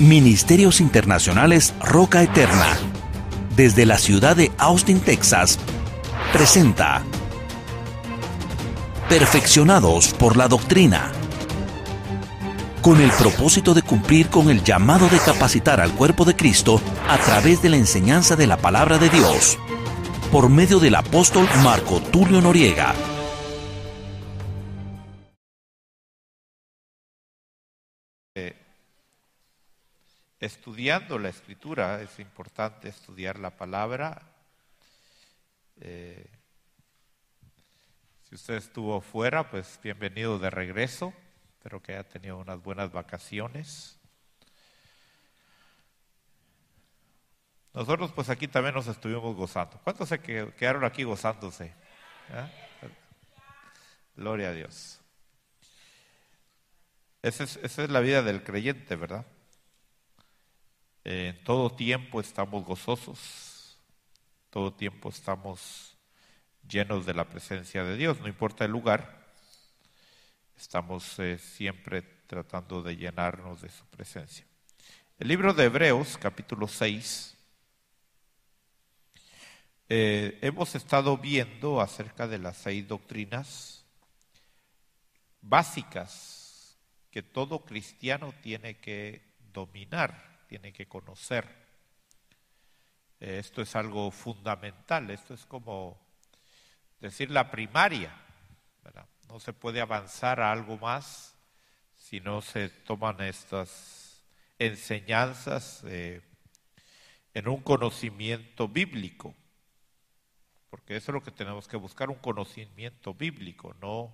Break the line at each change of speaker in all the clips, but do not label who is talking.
Ministerios Internacionales Roca Eterna, desde la ciudad de Austin, Texas, presenta Perfeccionados por la Doctrina, con el propósito de cumplir con el llamado de capacitar al cuerpo de Cristo a través de la enseñanza de la palabra de Dios, por medio del apóstol Marco Tulio Noriega.
Estudiando la escritura, es importante estudiar la palabra. Eh, si usted estuvo fuera, pues bienvenido de regreso. Espero que haya tenido unas buenas vacaciones. Nosotros pues aquí también nos estuvimos gozando. ¿Cuántos se quedaron aquí gozándose? ¿Ah? Gloria a Dios. esa es la vida del creyente, ¿verdad? En todo tiempo estamos gozosos, todo tiempo estamos llenos de la presencia de Dios, no importa el lugar, estamos eh, siempre tratando de llenarnos de su presencia. El libro de Hebreos, capítulo 6, eh, hemos estado viendo acerca de las seis doctrinas básicas que todo cristiano tiene que dominar tiene que conocer. Eh, esto es algo fundamental, esto es como decir la primaria. No se puede avanzar a algo más si no se toman estas enseñanzas eh, en un conocimiento bíblico, porque eso es lo que tenemos que buscar, un conocimiento bíblico, no,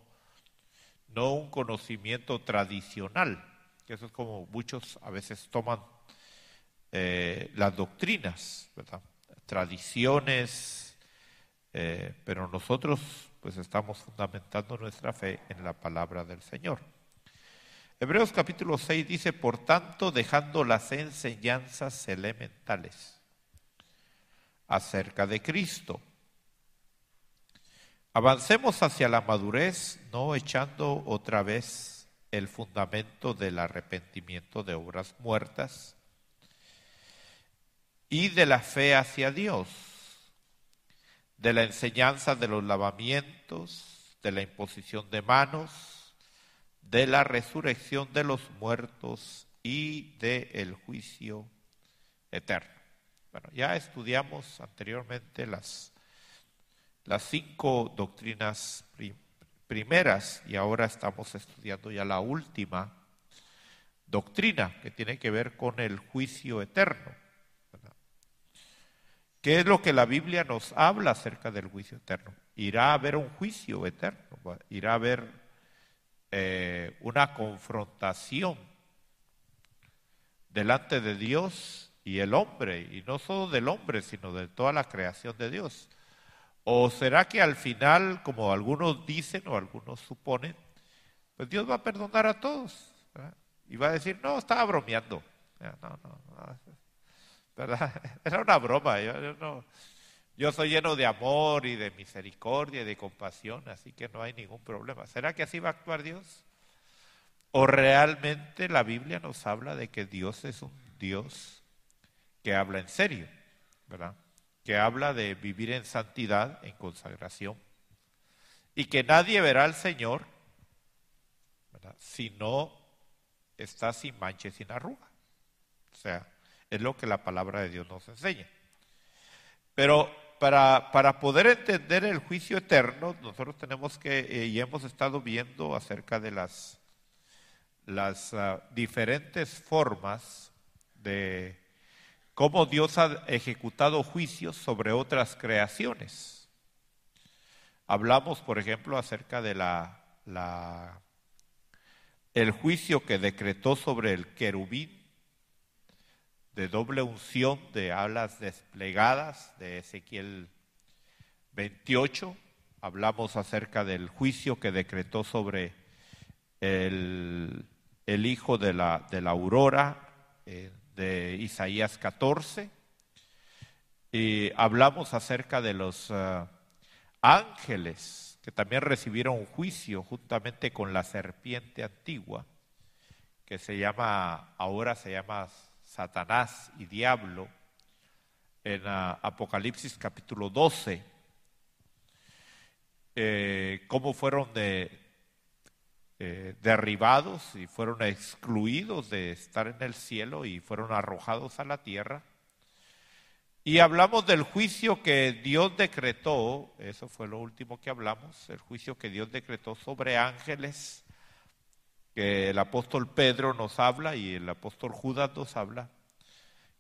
no un conocimiento tradicional, eso es como muchos a veces toman eh, las doctrinas, tradiciones, eh, pero nosotros pues estamos fundamentando nuestra fe en la palabra del Señor. Hebreos capítulo 6 dice, por tanto, dejando las enseñanzas elementales acerca de Cristo, avancemos hacia la madurez, no echando otra vez el fundamento del arrepentimiento de obras muertas y de la fe hacia Dios, de la enseñanza de los lavamientos, de la imposición de manos, de la resurrección de los muertos y del el juicio eterno. Bueno, ya estudiamos anteriormente las, las cinco doctrinas primeras y ahora estamos estudiando ya la última doctrina que tiene que ver con el juicio eterno. ¿Qué es lo que la Biblia nos habla acerca del juicio eterno? Irá a haber un juicio eterno, irá a haber eh, una confrontación delante de Dios y el hombre, y no solo del hombre, sino de toda la creación de Dios. ¿O será que al final, como algunos dicen o algunos suponen, pues Dios va a perdonar a todos? Y va a decir, no, estaba bromeando. No, no, no, ¿verdad? Era una broma. Yo, soy lleno de amor y de misericordia y de compasión, así que no hay ningún problema. ¿Será que así va a actuar Dios? ¿O realmente la Biblia nos habla de que Dios es un Dios que habla en serio, ¿verdad? Que habla de vivir en santidad, en consagración, y que nadie verá al Señor si no está sin mancha sin arruga. O sea, es lo que la palabra de Dios nos enseña. Pero para, para poder entender el juicio eterno, nosotros tenemos que, eh, y hemos estado viendo acerca de las, las ah, diferentes formas de cómo Dios ha ejecutado juicios sobre otras creaciones. Hablamos, por ejemplo, acerca de la, la el juicio que decretó sobre el querubín de doble unción de alas desplegadas de Ezequiel 28. Hablamos acerca del juicio que decretó sobre el, hijo de la, de la aurora eh, de Isaías 14. Y hablamos acerca de los ah, ángeles que también recibieron juicio juntamente con la serpiente antigua, que se llama, ahora se llama Satanás y diablo en ah, Apocalipsis capítulo 12, eh, cómo fueron eh, derribados y fueron excluidos de estar en el cielo y fueron arrojados a la tierra. Y hablamos del juicio que Dios decretó, eso fue lo último que hablamos, el juicio que Dios decretó sobre ángeles, que el apóstol Pedro nos habla y el apóstol Judas nos habla,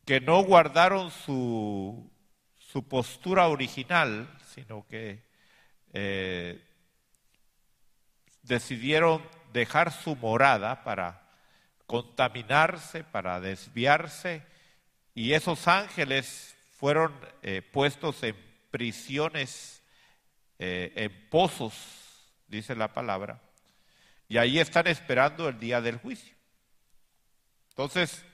que no guardaron su, su postura original, sino que eh, decidieron dejar su morada para contaminarse, para desviarse, y esos ángeles fueron eh, puestos en prisiones, eh, en pozos, dice la palabra, y ahí están esperando el día del juicio. Entonces,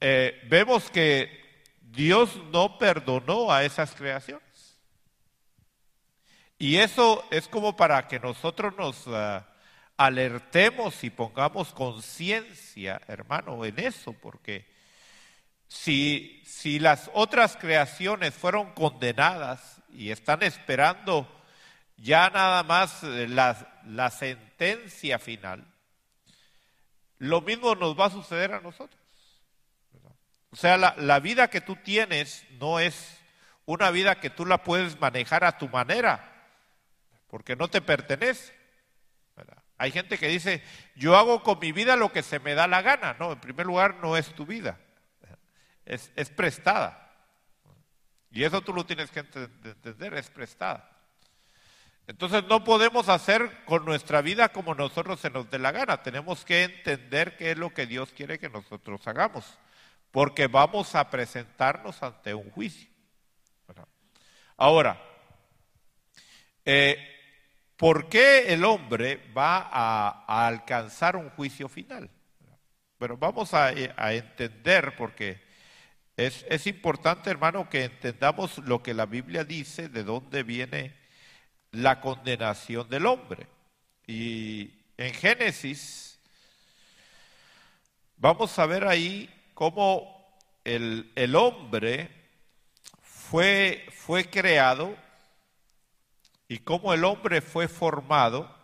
eh, vemos que Dios no perdonó a esas creaciones. Y eso es como para que nosotros nos ah, alertemos y pongamos conciencia, hermano, en eso, porque si, si las otras creaciones fueron condenadas y están esperando ya nada más eh, la, la sentencia final, lo mismo nos va a suceder a nosotros. O sea, la, vida que tú tienes no es una vida que tú la puedes manejar a tu manera, porque no te pertenece. Hay gente que dice, yo hago con mi vida lo que se me da la gana. No, en primer lugar no es tu vida, es, es prestada. Y eso tú lo tienes que entender, es prestada. Entonces no podemos hacer con nuestra vida como nosotros se nos dé la gana. Tenemos que entender qué es lo que Dios quiere que nosotros hagamos porque vamos a presentarnos ante un juicio. Ahora, eh, ¿por qué el hombre va a, alcanzar un juicio final? Bueno, vamos a, entender, porque es, es, importante, hermano, que entendamos lo que la Biblia dice, de dónde viene la condenación del hombre. Y en Génesis, vamos a ver ahí cómo el, el hombre fue, fue creado y cómo el hombre fue formado,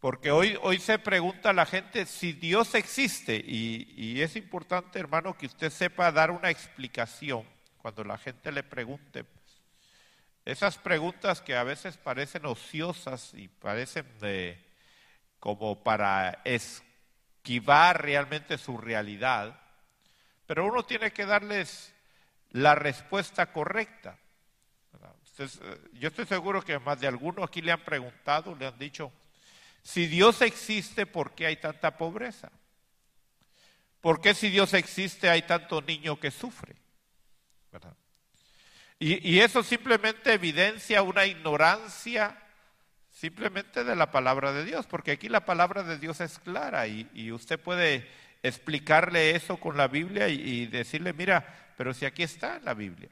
porque hoy, hoy se pregunta a la gente si Dios existe y, y es importante, hermano, que usted sepa dar una explicación cuando la gente le pregunte. Esas preguntas que a veces parecen ociosas y parecen de, como para es, esquivar realmente su realidad, pero uno tiene que darles la respuesta correcta. Eh, yo estoy seguro que más de alguno aquí le han preguntado, le han dicho, si Dios existe, ¿por qué hay tanta pobreza? ¿Por qué si Dios existe hay tanto niño que sufre? Y, y, eso simplemente evidencia una ignorancia simplemente de la palabra de Dios, porque aquí la palabra de Dios es clara y, usted puede explicarle eso con la Biblia y, decirle, mira, pero si aquí está la Biblia.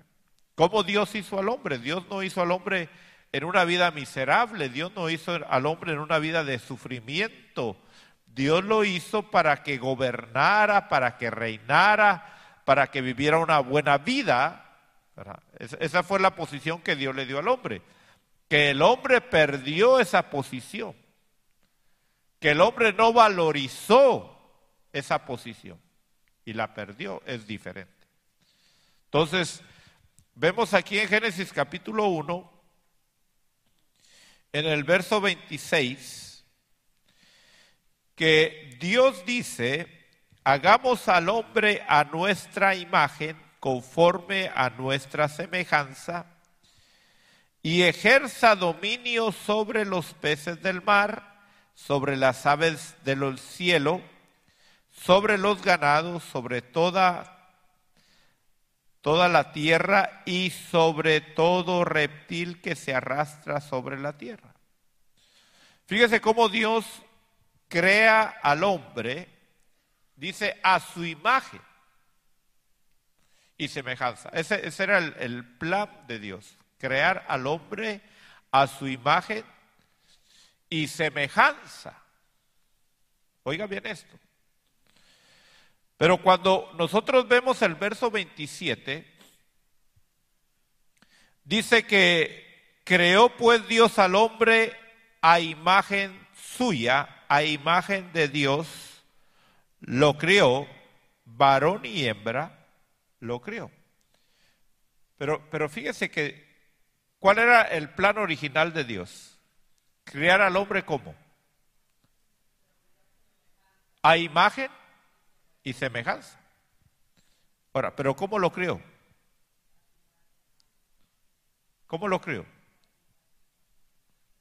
¿Cómo Dios hizo al hombre? Dios no hizo al hombre en una vida miserable, Dios no hizo al hombre en una vida de sufrimiento. Dios lo hizo para que gobernara, para que reinara, para que viviera una buena vida. Esa fue la posición que Dios le dio al hombre. Que el hombre perdió esa posición, que el hombre no valorizó esa posición y la perdió, es diferente. Entonces, vemos aquí en Génesis capítulo 1, en el verso 26, que Dios dice, hagamos al hombre a nuestra imagen, conforme a nuestra semejanza, y ejerza dominio sobre los peces del mar, sobre las aves del cielo, sobre los ganados, sobre toda, toda la tierra y sobre todo reptil que se arrastra sobre la tierra. Fíjese cómo Dios crea al hombre, dice, a su imagen y semejanza. Ese, era el, el plan de Dios crear al hombre a su imagen y semejanza. Oiga bien esto. Pero cuando nosotros vemos el verso 27, dice que creó pues Dios al hombre a imagen suya, a imagen de Dios, lo crió, varón y hembra, lo crió. Pero, pero fíjese que, ¿cuál era el plan original de Dios? Criar al hombre como? A imagen y semejanza. Ahora, pero ¿cómo lo crió? ¿Cómo lo crió?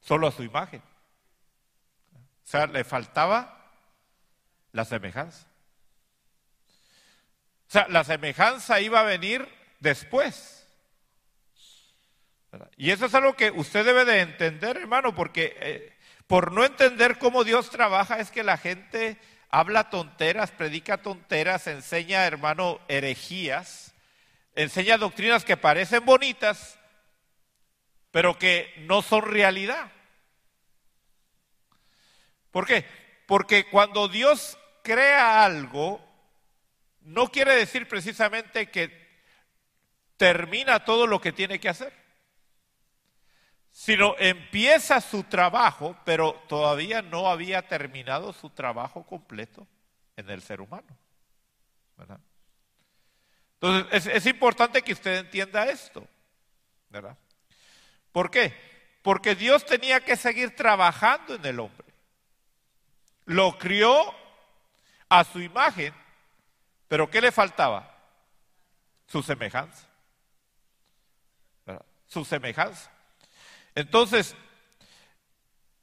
Solo a su imagen. O sea, le faltaba la semejanza. Sea, la semejanza iba a venir después. Y eso es algo que usted debe de entender, hermano, porque eh, por no entender cómo Dios trabaja es que la gente habla tonteras, predica tonteras, enseña, hermano, herejías, enseña doctrinas que parecen bonitas, pero que no son realidad. ¿Por qué? Porque cuando Dios crea algo, no quiere decir precisamente que termina todo lo que tiene que hacer, sino empieza su trabajo, pero todavía no había terminado su trabajo completo en el ser humano. Entonces, es, es, importante que usted entienda esto. ¿verdad? ¿Por qué? Porque Dios tenía que seguir trabajando en el hombre. Lo crió a su imagen, pero ¿qué le faltaba? Su semejanza. Su semejanza. Entonces,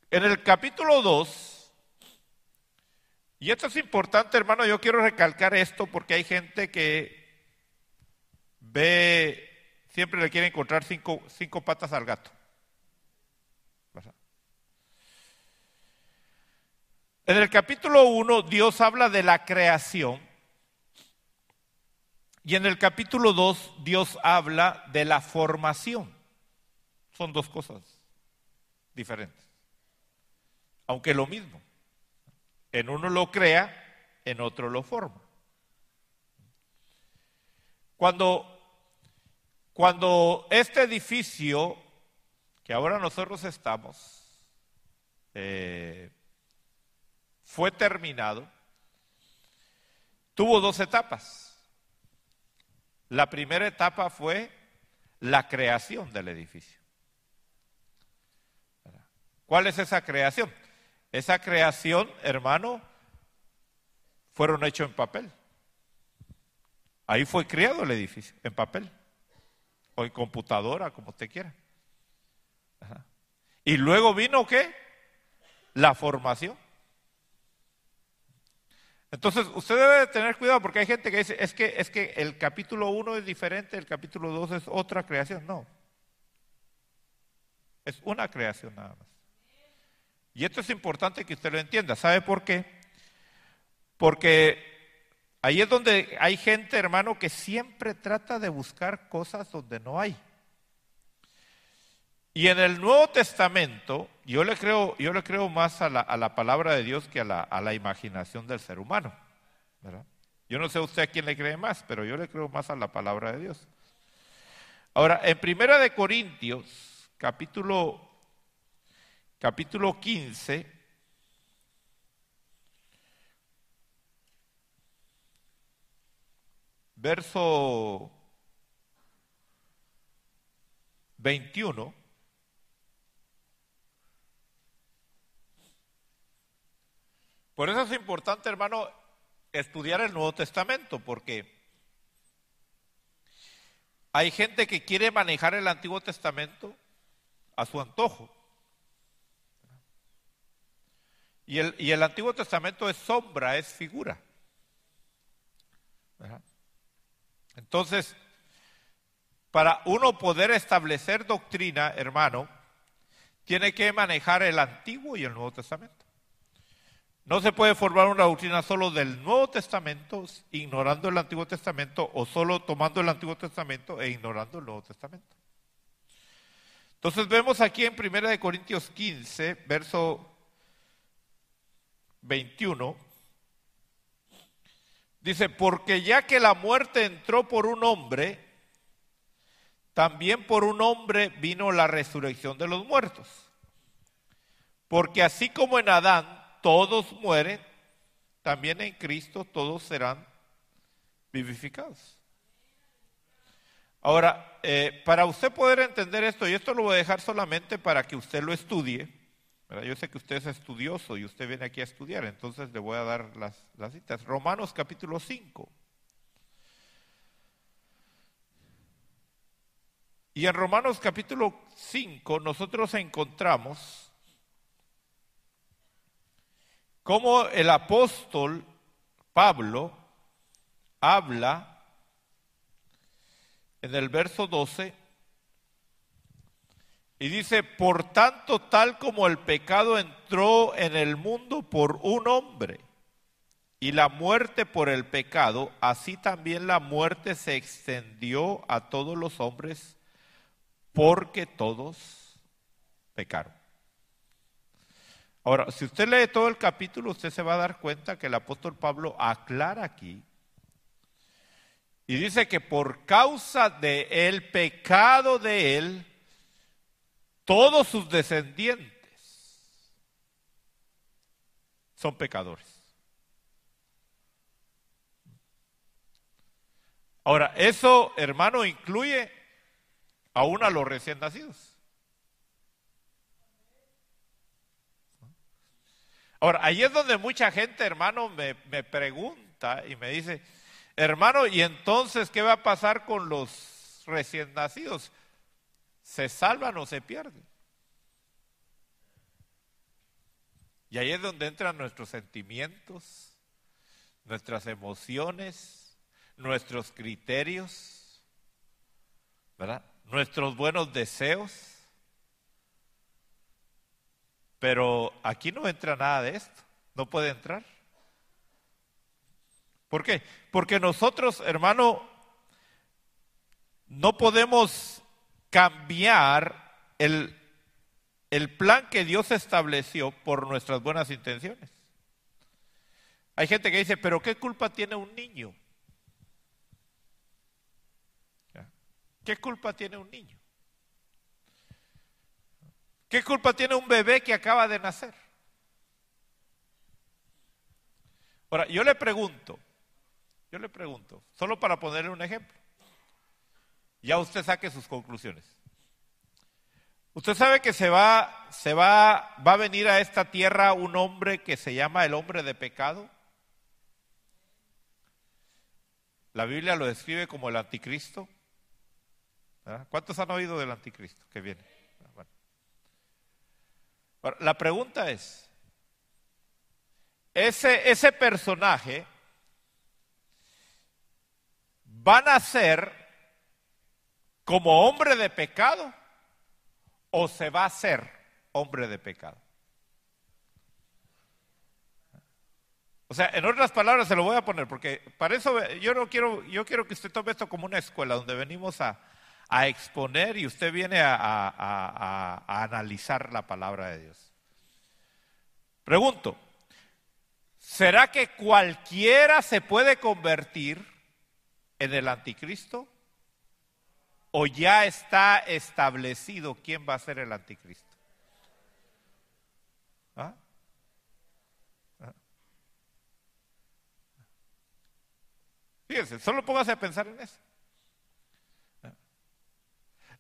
en el capítulo 2, y esto es importante, hermano, yo quiero recalcar esto porque hay gente que ve, siempre le quiere encontrar cinco, cinco patas al gato. En el capítulo 1 Dios habla de la creación y en el capítulo 2 Dios habla de la formación. Son dos cosas diferentes. Aunque lo mismo. En uno lo crea, en otro lo forma. Cuando, cuando este edificio, que ahora nosotros estamos, eh, fue terminado, tuvo dos etapas. La primera etapa fue la creación del edificio. ¿Cuál es esa creación? Esa creación, hermano, fueron hechos en papel. Ahí fue creado el edificio, en papel. O en computadora, como usted quiera. Y luego vino qué? La formación. Entonces, usted debe tener cuidado porque hay gente que dice, es que, es que el capítulo 1 es diferente, el capítulo 2 es otra creación. No. Es una creación nada más. Y esto es importante que usted lo entienda. ¿Sabe por qué? Porque ahí es donde hay gente, hermano, que siempre trata de buscar cosas donde no hay. Y en el Nuevo Testamento, yo le creo, yo le creo más a la, palabra de Dios que a la, a la imaginación del ser humano. Yo no sé a usted a quién le cree más, pero yo le creo más a la palabra de Dios. Ahora, en Primera de Corintios, capítulo capítulo 15, verso 21. Por eso es importante, hermano, estudiar el Nuevo Testamento, porque hay gente que quiere manejar el Antiguo Testamento a su antojo. Y el, Antiguo Testamento es sombra, es figura. Entonces, para uno poder establecer doctrina, hermano, tiene que manejar el Antiguo y el Nuevo Testamento. No se puede formar una doctrina solo del Nuevo Testamento ignorando el Antiguo Testamento o solo tomando el Antiguo Testamento e ignorando el Nuevo Testamento. Entonces vemos aquí en 1 Corintios 15, verso 21, Dice, porque ya que la muerte entró por un hombre, también por un hombre vino la resurrección de los muertos. Porque así como en Adán todos mueren, también en Cristo todos serán vivificados. Ahora, eh, para usted poder entender esto, y esto lo voy a dejar solamente para que usted lo estudie, yo sé que usted es estudioso y usted viene aquí a estudiar, entonces le voy a dar las, las citas. Romanos capítulo 5. Y en Romanos capítulo 5 nosotros encontramos cómo el apóstol Pablo habla en el verso 12 y dice, por tanto, tal como el pecado entró en el mundo por un hombre y la muerte por el pecado, así también la muerte se extendió a todos los hombres porque todos pecaron. Ahora, si usted lee todo el capítulo, usted se va a dar cuenta que el apóstol Pablo aclara aquí y dice que por causa del el pecado de él, todos sus descendientes son pecadores. Ahora, eso, hermano, incluye aún a los recién nacidos. Ahora, ahí es donde mucha gente, hermano, me, me pregunta y me dice, Hermano, ¿y entonces qué va a pasar con los recién nacidos? ¿Se salvan o se pierden? Y ahí es donde entran nuestros sentimientos, nuestras emociones, nuestros criterios, ¿verdad? Nuestros buenos deseos. Pero aquí no entra nada de esto, no puede entrar. ¿Por qué? Porque nosotros, hermano, no podemos cambiar el, el plan que Dios estableció por nuestras buenas intenciones. Hay gente que dice, pero ¿qué culpa tiene un niño? ¿Qué culpa tiene un niño? ¿Qué culpa tiene un bebé que acaba de nacer? Ahora, yo le pregunto, yo le pregunto, solo para ponerle un ejemplo. Ya usted saque sus conclusiones. Usted sabe que se va, se va, va a venir a esta tierra un hombre que se llama el hombre de pecado. La Biblia lo describe como el anticristo. ¿Cuántos han oído del anticristo que viene? La pregunta es, ese, ese personaje van a ser como hombre de pecado o se va a ser hombre de pecado. O sea, en otras palabras se lo voy a poner, porque para eso yo no quiero, yo quiero que usted tome esto como una escuela donde venimos a, exponer y usted viene a, a analizar la palabra de Dios. Pregunto, ¿será que cualquiera se puede convertir en el anticristo? ¿O ya está establecido quién va a ser el anticristo? ¿Ah? ¿Ah? Fíjense, solo póngase a pensar en eso.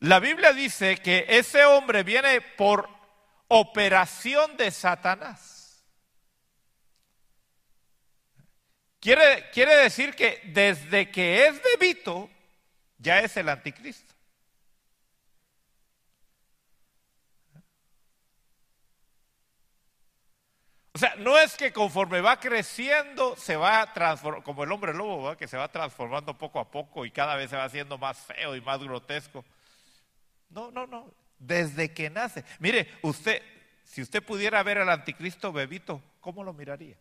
La Biblia dice que ese hombre viene por operación de Satanás. Quiere, quiere decir que desde que es bebito, ya es el anticristo. O sea, no es que conforme va creciendo se va transformando, como el hombre lobo, que se va transformando poco a poco y cada vez se va haciendo más feo y más grotesco. No, no, no. Desde que nace. Mire, usted, si usted pudiera ver al anticristo bebito, ¿cómo lo miraría?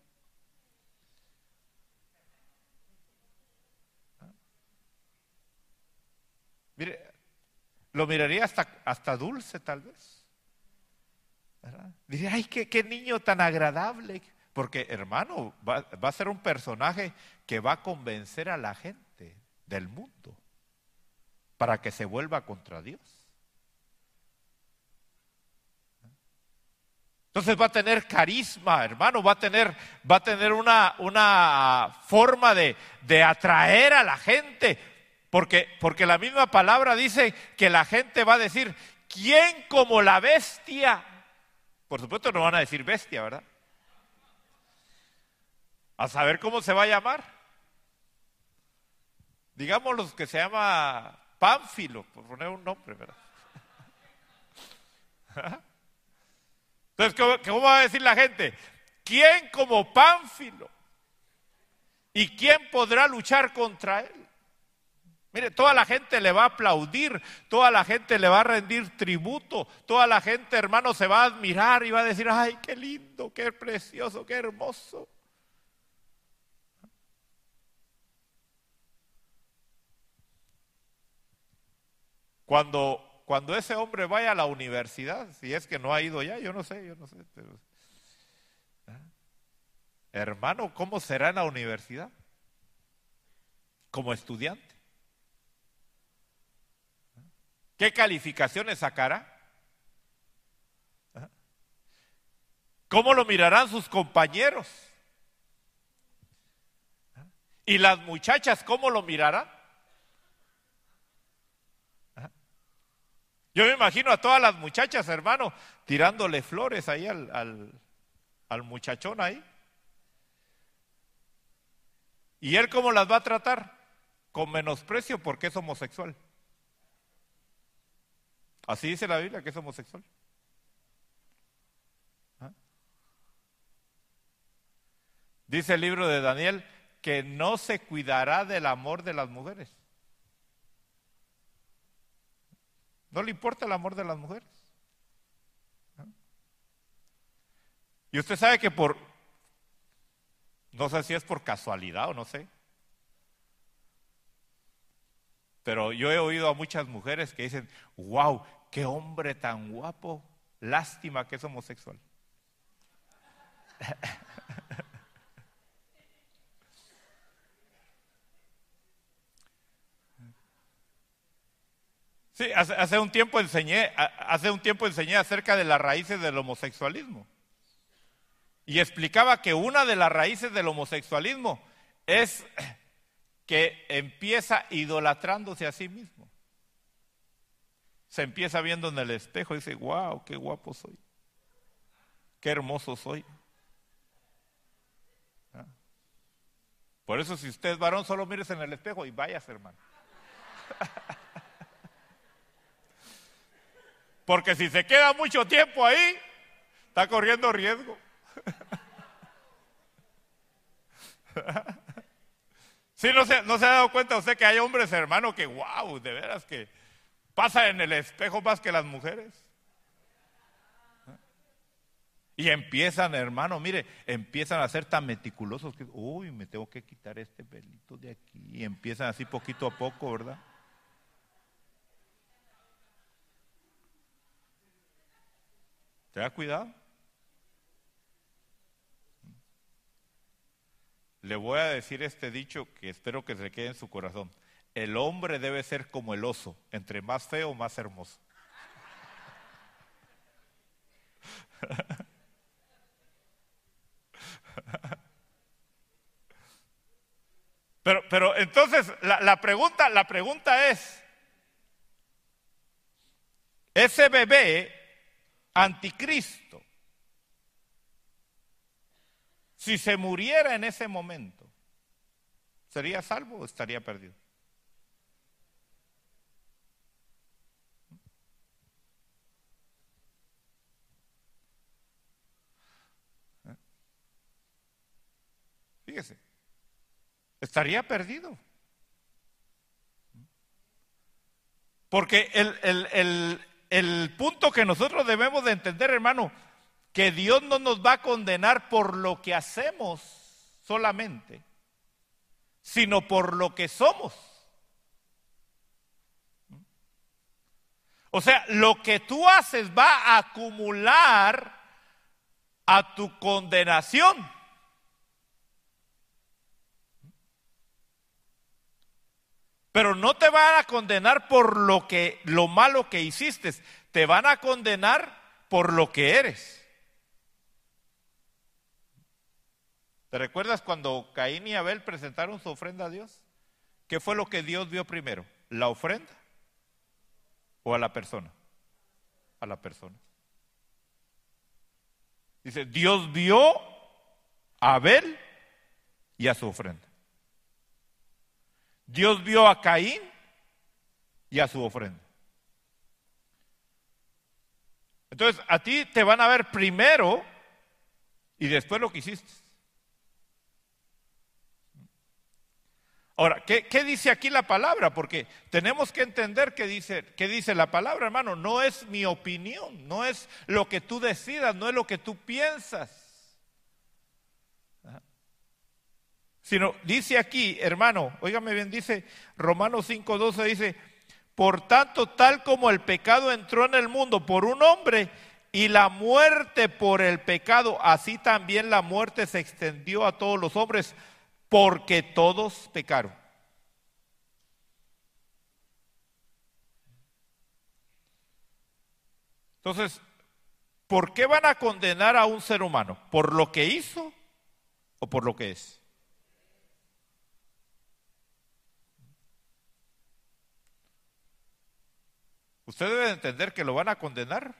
Mire, lo miraría hasta, hasta dulce tal vez. Diría, ay, qué, qué niño tan agradable. Porque, hermano, va a ser un personaje que va a convencer a la gente del mundo para que se vuelva contra Dios. Entonces va a tener carisma, hermano, va a tener, va a tener una, una forma de, de, atraer a la gente, porque, porque la misma palabra dice que la gente va a decir, ¿quién como la bestia? Por supuesto no van a decir bestia, ¿verdad? A saber cómo se va a llamar. Digamos los que se llama Pánfilo, por poner un nombre, ¿verdad? Entonces, ¿cómo, va a decir la gente? ¿Quién como Pánfilo? ¿Y quién podrá luchar contra él? Mire, toda la gente le va a aplaudir, toda la gente le va a rendir tributo, toda la gente, hermano, se va a admirar y va a decir, ay, qué lindo, qué precioso, qué hermoso. Cuando, cuando ese hombre vaya a la universidad, si es que no ha ido ya, yo no sé, yo no sé. ¿ah? Hermano, ¿cómo será en la universidad? Como estudiante. ¿Qué calificaciones sacará? ¿Ah? ¿Cómo lo mirarán sus compañeros? ¿Ah? ¿Y las muchachas cómo lo mirarán? Yo me imagino a todas las muchachas, hermano, tirándole flores ahí al, al, muchachón ahí. ¿Y él cómo las va a tratar? Con menosprecio porque es homosexual. Así dice la Biblia que es homosexual. ¿Ah? Dice el libro de Daniel que no se cuidará del amor de las mujeres. No le importa el amor de las mujeres. Y usted sabe que por, no sé si es por casualidad o no sé, pero yo he oído a muchas mujeres que dicen, wow, qué hombre tan guapo, lástima que es homosexual. Hace, un tiempo enseñé, hace un tiempo enseñé acerca de las raíces del homosexualismo. Y explicaba que una de las raíces del homosexualismo es que empieza idolatrándose a sí mismo. Se empieza viendo en el espejo y dice, wow, qué guapo soy. Qué hermoso soy. ¿Ah? Por eso si usted es varón, solo mires en el espejo y vayas, hermano. Porque si se queda mucho tiempo ahí, está corriendo riesgo. Si no se, no se ha dado cuenta usted que hay hombres, hermano, que wow, de veras que pasan en el espejo más que las mujeres. Y empiezan, hermano, mire, empiezan a ser tan meticulosos que, uy, me tengo que quitar este pelito de aquí. Y empiezan así poquito a poco, ¿verdad? ¿Te cuidado? Le voy a decir este dicho que espero que se quede en su corazón. El hombre debe ser como el oso, entre más feo, más hermoso. Pero, pero entonces la, la, pregunta, la pregunta es, ese bebé anticristo, si se muriera en ese momento, ¿sería salvo o estaría perdido? ¿Eh? Fíjese, estaría perdido. Porque el, el, el, el punto que nosotros debemos de entender, hermano, que Dios no nos va a condenar por lo que hacemos solamente, sino por lo que somos. O sea, lo que tú haces va a acumular a tu condenación. Pero no te van a condenar por lo que lo malo que hiciste, te van a condenar por lo que eres. ¿Te recuerdas cuando Caín y Abel presentaron su ofrenda a Dios? ¿Qué fue lo que Dios vio primero? ¿La ofrenda o a la persona? A la persona. Dice, Dios vio a Abel y a su ofrenda. Dios vio a Caín y a su ofrenda. Entonces, a ti te van a ver primero y después lo que hiciste. Ahora, ¿qué, dice aquí la palabra? Porque tenemos que entender qué dice, qué dice la palabra, hermano. No es mi opinión, no es lo que tú decidas, no es lo que tú piensas. Sino dice aquí, hermano, óigame bien, dice Romanos 5:12, dice, por tanto, tal como el pecado entró en el mundo por un hombre y la muerte por el pecado, así también la muerte se extendió a todos los hombres porque todos pecaron. Entonces, ¿por qué van a condenar a un ser humano? ¿Por lo que hizo o por lo que es? Usted debe entender que lo van a condenar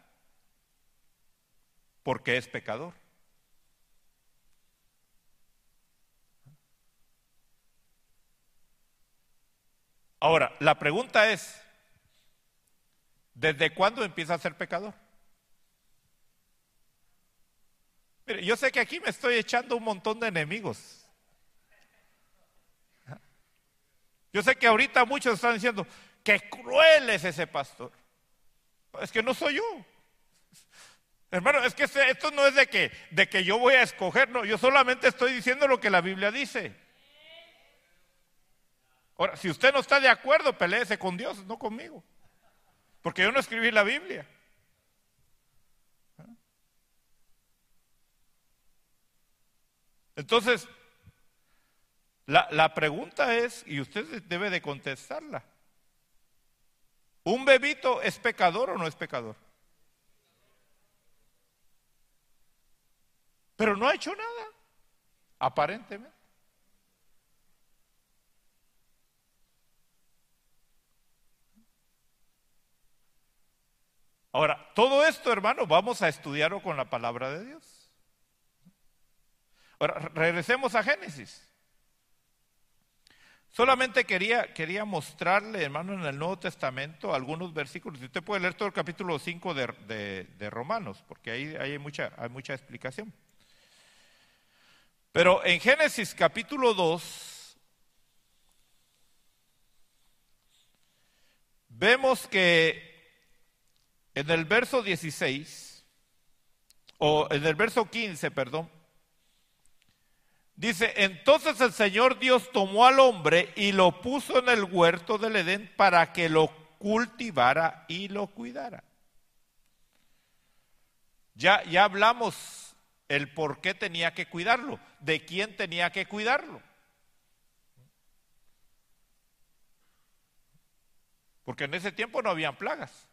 porque es pecador. Ahora, la pregunta es, ¿desde cuándo empieza a ser pecador? Mire, yo sé que aquí me estoy echando un montón de enemigos. Yo sé que ahorita muchos están diciendo, qué cruel es ese pastor. Es que no soy yo. Hermano, es que esto no es de que, de que yo voy a escoger, no, yo solamente estoy diciendo lo que la Biblia dice. Ahora, si usted no está de acuerdo, peleese con Dios, no conmigo. Porque yo no escribí la Biblia. Entonces, la, la, pregunta es, y usted debe de contestarla, ¿un bebito es pecador o no es pecador? Pero no ha hecho nada, aparentemente. Ahora, todo esto, hermano, vamos a estudiarlo con la palabra de Dios. Ahora, regresemos a Génesis. Solamente quería, quería mostrarle, hermano, en el Nuevo Testamento algunos versículos. Usted puede leer todo el capítulo 5 de, de, Romanos, porque ahí, hay, mucha, hay mucha explicación. Pero en Génesis capítulo 2, vemos que en el verso 16, o en el verso 15, perdón, dice, entonces el Señor Dios tomó al hombre y lo puso en el huerto del Edén para que lo cultivara y lo cuidara. Ya, ya hablamos el por qué tenía que cuidarlo, de quién tenía que cuidarlo. Porque en ese tiempo no habían plagas.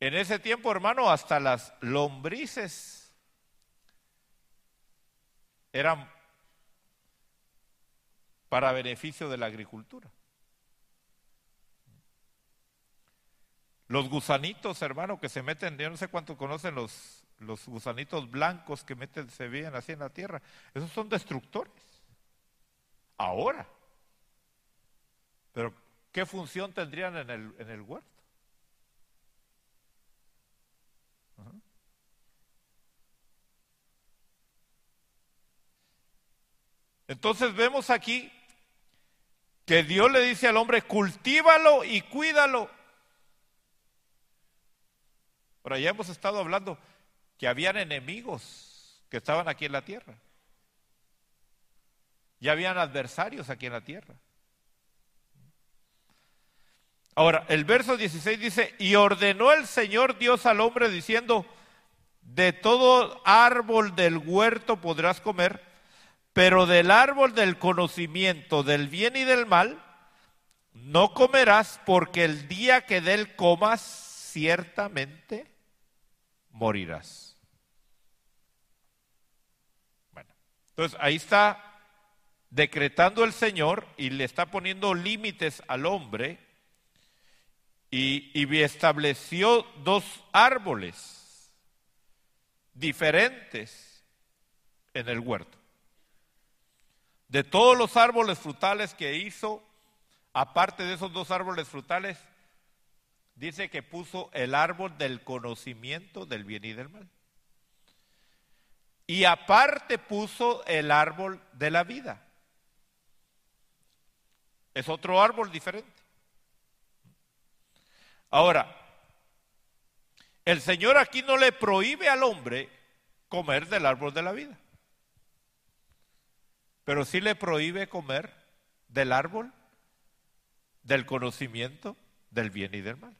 En ese tiempo, hermano, hasta las lombrices eran para beneficio de la agricultura. Los gusanitos, hermano, que se meten, yo no sé cuánto conocen los, los gusanitos blancos que meten, se ven así en la tierra. Esos son destructores. Ahora. Pero, ¿qué función tendrían en el, en el huerto? Entonces vemos aquí que Dios le dice al hombre, cultívalo y cuídalo. Por allá hemos estado hablando que habían enemigos que estaban aquí en la tierra. Ya habían adversarios aquí en la tierra. Ahora, el verso 16 dice, y ordenó el Señor Dios al hombre diciendo, de todo árbol del huerto podrás comer, pero del árbol del conocimiento del bien y del mal no comerás porque el día que de él comas ciertamente morirás. Bueno, entonces ahí está decretando el Señor y le está poniendo límites al hombre y, y estableció dos árboles diferentes en el huerto. De todos los árboles frutales que hizo, aparte de esos dos árboles frutales, dice que puso el árbol del conocimiento del bien y del mal. Y aparte puso el árbol de la vida. Es otro árbol diferente. Ahora, el Señor aquí no le prohíbe al hombre comer del árbol de la vida, pero sí le prohíbe comer del árbol del conocimiento del bien y del mal.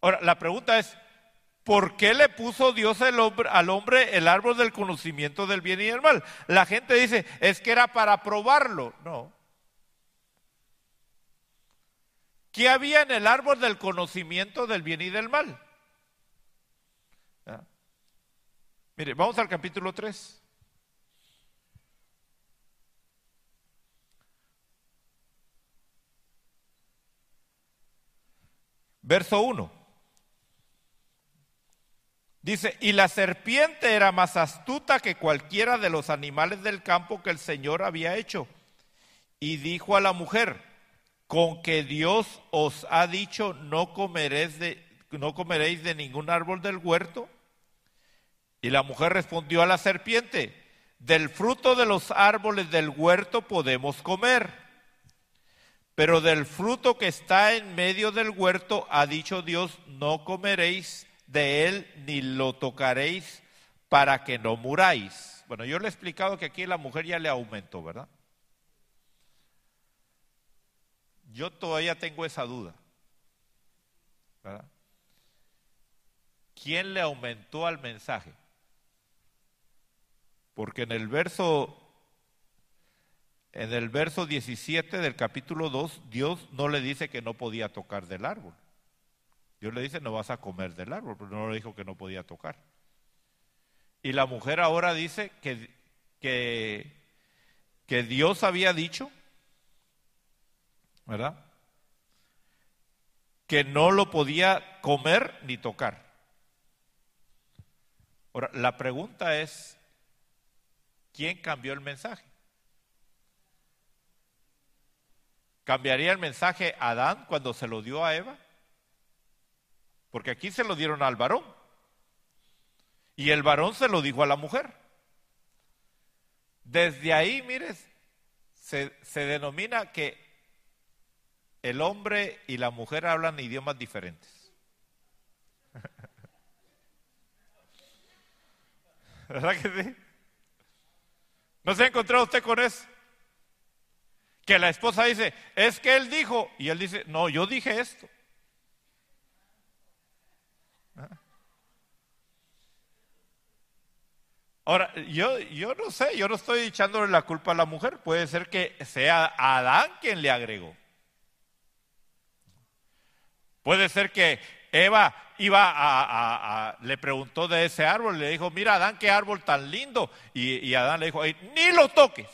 Ahora, la pregunta es, ¿por qué le puso Dios al hombre el árbol del conocimiento del bien y del mal? La gente dice, es que era para probarlo. No. ¿Qué había en el árbol del conocimiento del bien y del mal? Mire, vamos al capítulo 3. Verso 1. Dice, y la serpiente era más astuta que cualquiera de los animales del campo que el Señor había hecho. Y dijo a la mujer, con que Dios os ha dicho no comeréis de, no comeréis de ningún árbol del huerto? Y la mujer respondió a la serpiente, del fruto de los árboles del huerto podemos comer, pero del fruto que está en medio del huerto ha dicho Dios, no comeréis de él ni lo tocaréis para que no muráis. Bueno, yo le he explicado que aquí la mujer ya le aumentó, ¿verdad? Yo todavía tengo esa duda. ¿Quién le aumentó al mensaje? Porque en el verso en el verso 17 del capítulo 2, Dios no le dice que no podía tocar del árbol. Dios le dice, no vas a comer del árbol, pero no le dijo que no podía tocar. Y la mujer ahora dice que, que, que Dios había dicho ¿verdad? Que no lo podía comer ni tocar. Ahora, la pregunta es, ¿quién cambió el mensaje? ¿Cambiaría el mensaje Adán cuando se lo dio a Eva? Porque aquí se lo dieron al varón. Y el varón se lo dijo a la mujer. Desde ahí, mires, se, se denomina que el hombre y la mujer hablan idiomas diferentes. ¿Verdad que sí? ¿No se ha encontrado usted con eso? Que la esposa dice, es que él dijo, y él dice, no, yo dije esto. Ahora, yo, yo no sé, yo no estoy echándole la culpa a la mujer, puede ser que sea Adán quien le agregó. Puede ser que Eva iba a, le preguntó de ese árbol, le dijo, mira Adán, qué árbol tan lindo. Y, Adán le dijo, ni lo toques.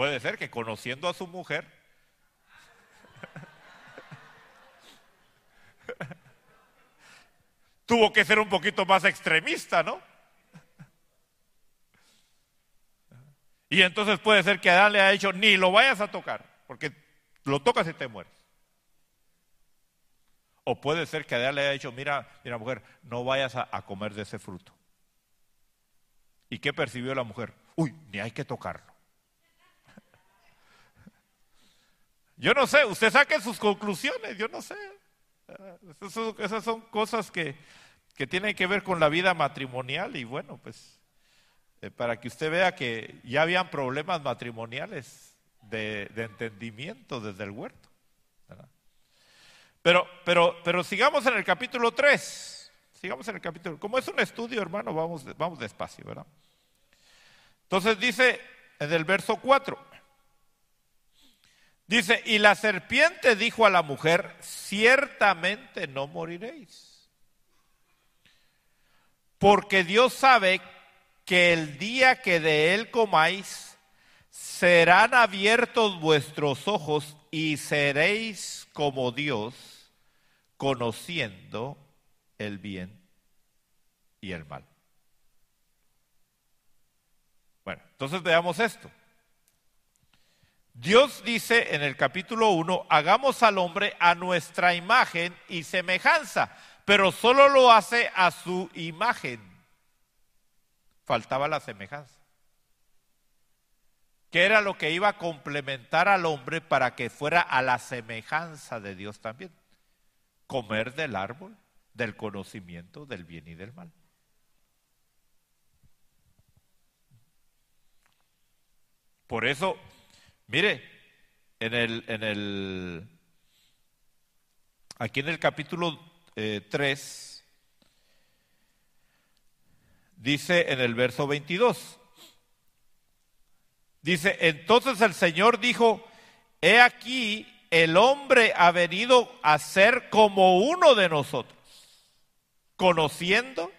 Puede ser que conociendo a su mujer, tuvo que ser un poquito más extremista, ¿no? Y entonces puede ser que Adán le haya dicho, ni lo vayas a tocar, porque lo tocas y te mueres. O puede ser que Adán le haya dicho, mira, mira mujer, no vayas a, comer de ese fruto. ¿Y qué percibió la mujer? Uy, ni hay que tocarlo. Yo no sé, usted saque sus conclusiones, yo no sé. Esas son, cosas que, que tienen que ver con la vida matrimonial y bueno, pues eh, para que usted vea que ya habían problemas matrimoniales de, entendimiento desde el huerto. Pero, pero, pero sigamos en el capítulo 3. Sigamos en el capítulo. Como es un estudio, hermano, vamos, vamos despacio, ¿verdad? Entonces dice en el verso 4, dice, y la serpiente dijo a la mujer, ciertamente no moriréis, porque Dios sabe que el día que de él comáis, serán abiertos vuestros ojos y seréis como Dios, conociendo el bien y el mal. Bueno, entonces veamos esto. Dios dice en el capítulo 1, hagamos al hombre a nuestra imagen y semejanza, pero solo lo hace a su imagen. Faltaba la semejanza. ¿Qué era lo que iba a complementar al hombre para que fuera a la semejanza de Dios también? Comer del árbol del conocimiento del bien y del mal. Por eso, mire, en el, en el, aquí en el capítulo 3, eh, dice en el verso 22, dice, entonces el Señor dijo, he aquí, el hombre ha venido a ser como uno de nosotros, conociendo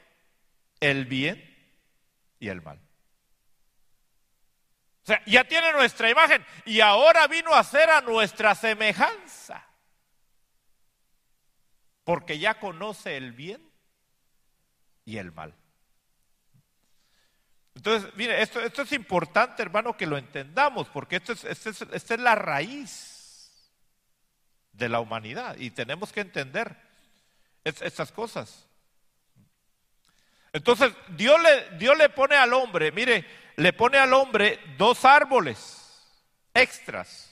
el bien y el mal. Ya tiene nuestra imagen y ahora vino a ser a nuestra semejanza. Porque ya conoce el bien y el mal. Entonces, mire, esto, es importante, hermano, que lo entendamos, porque es, esta es la raíz de la humanidad y tenemos que entender estas cosas. Entonces, Dios le, Dios le pone al hombre, mire, le pone al hombre dos árboles extras.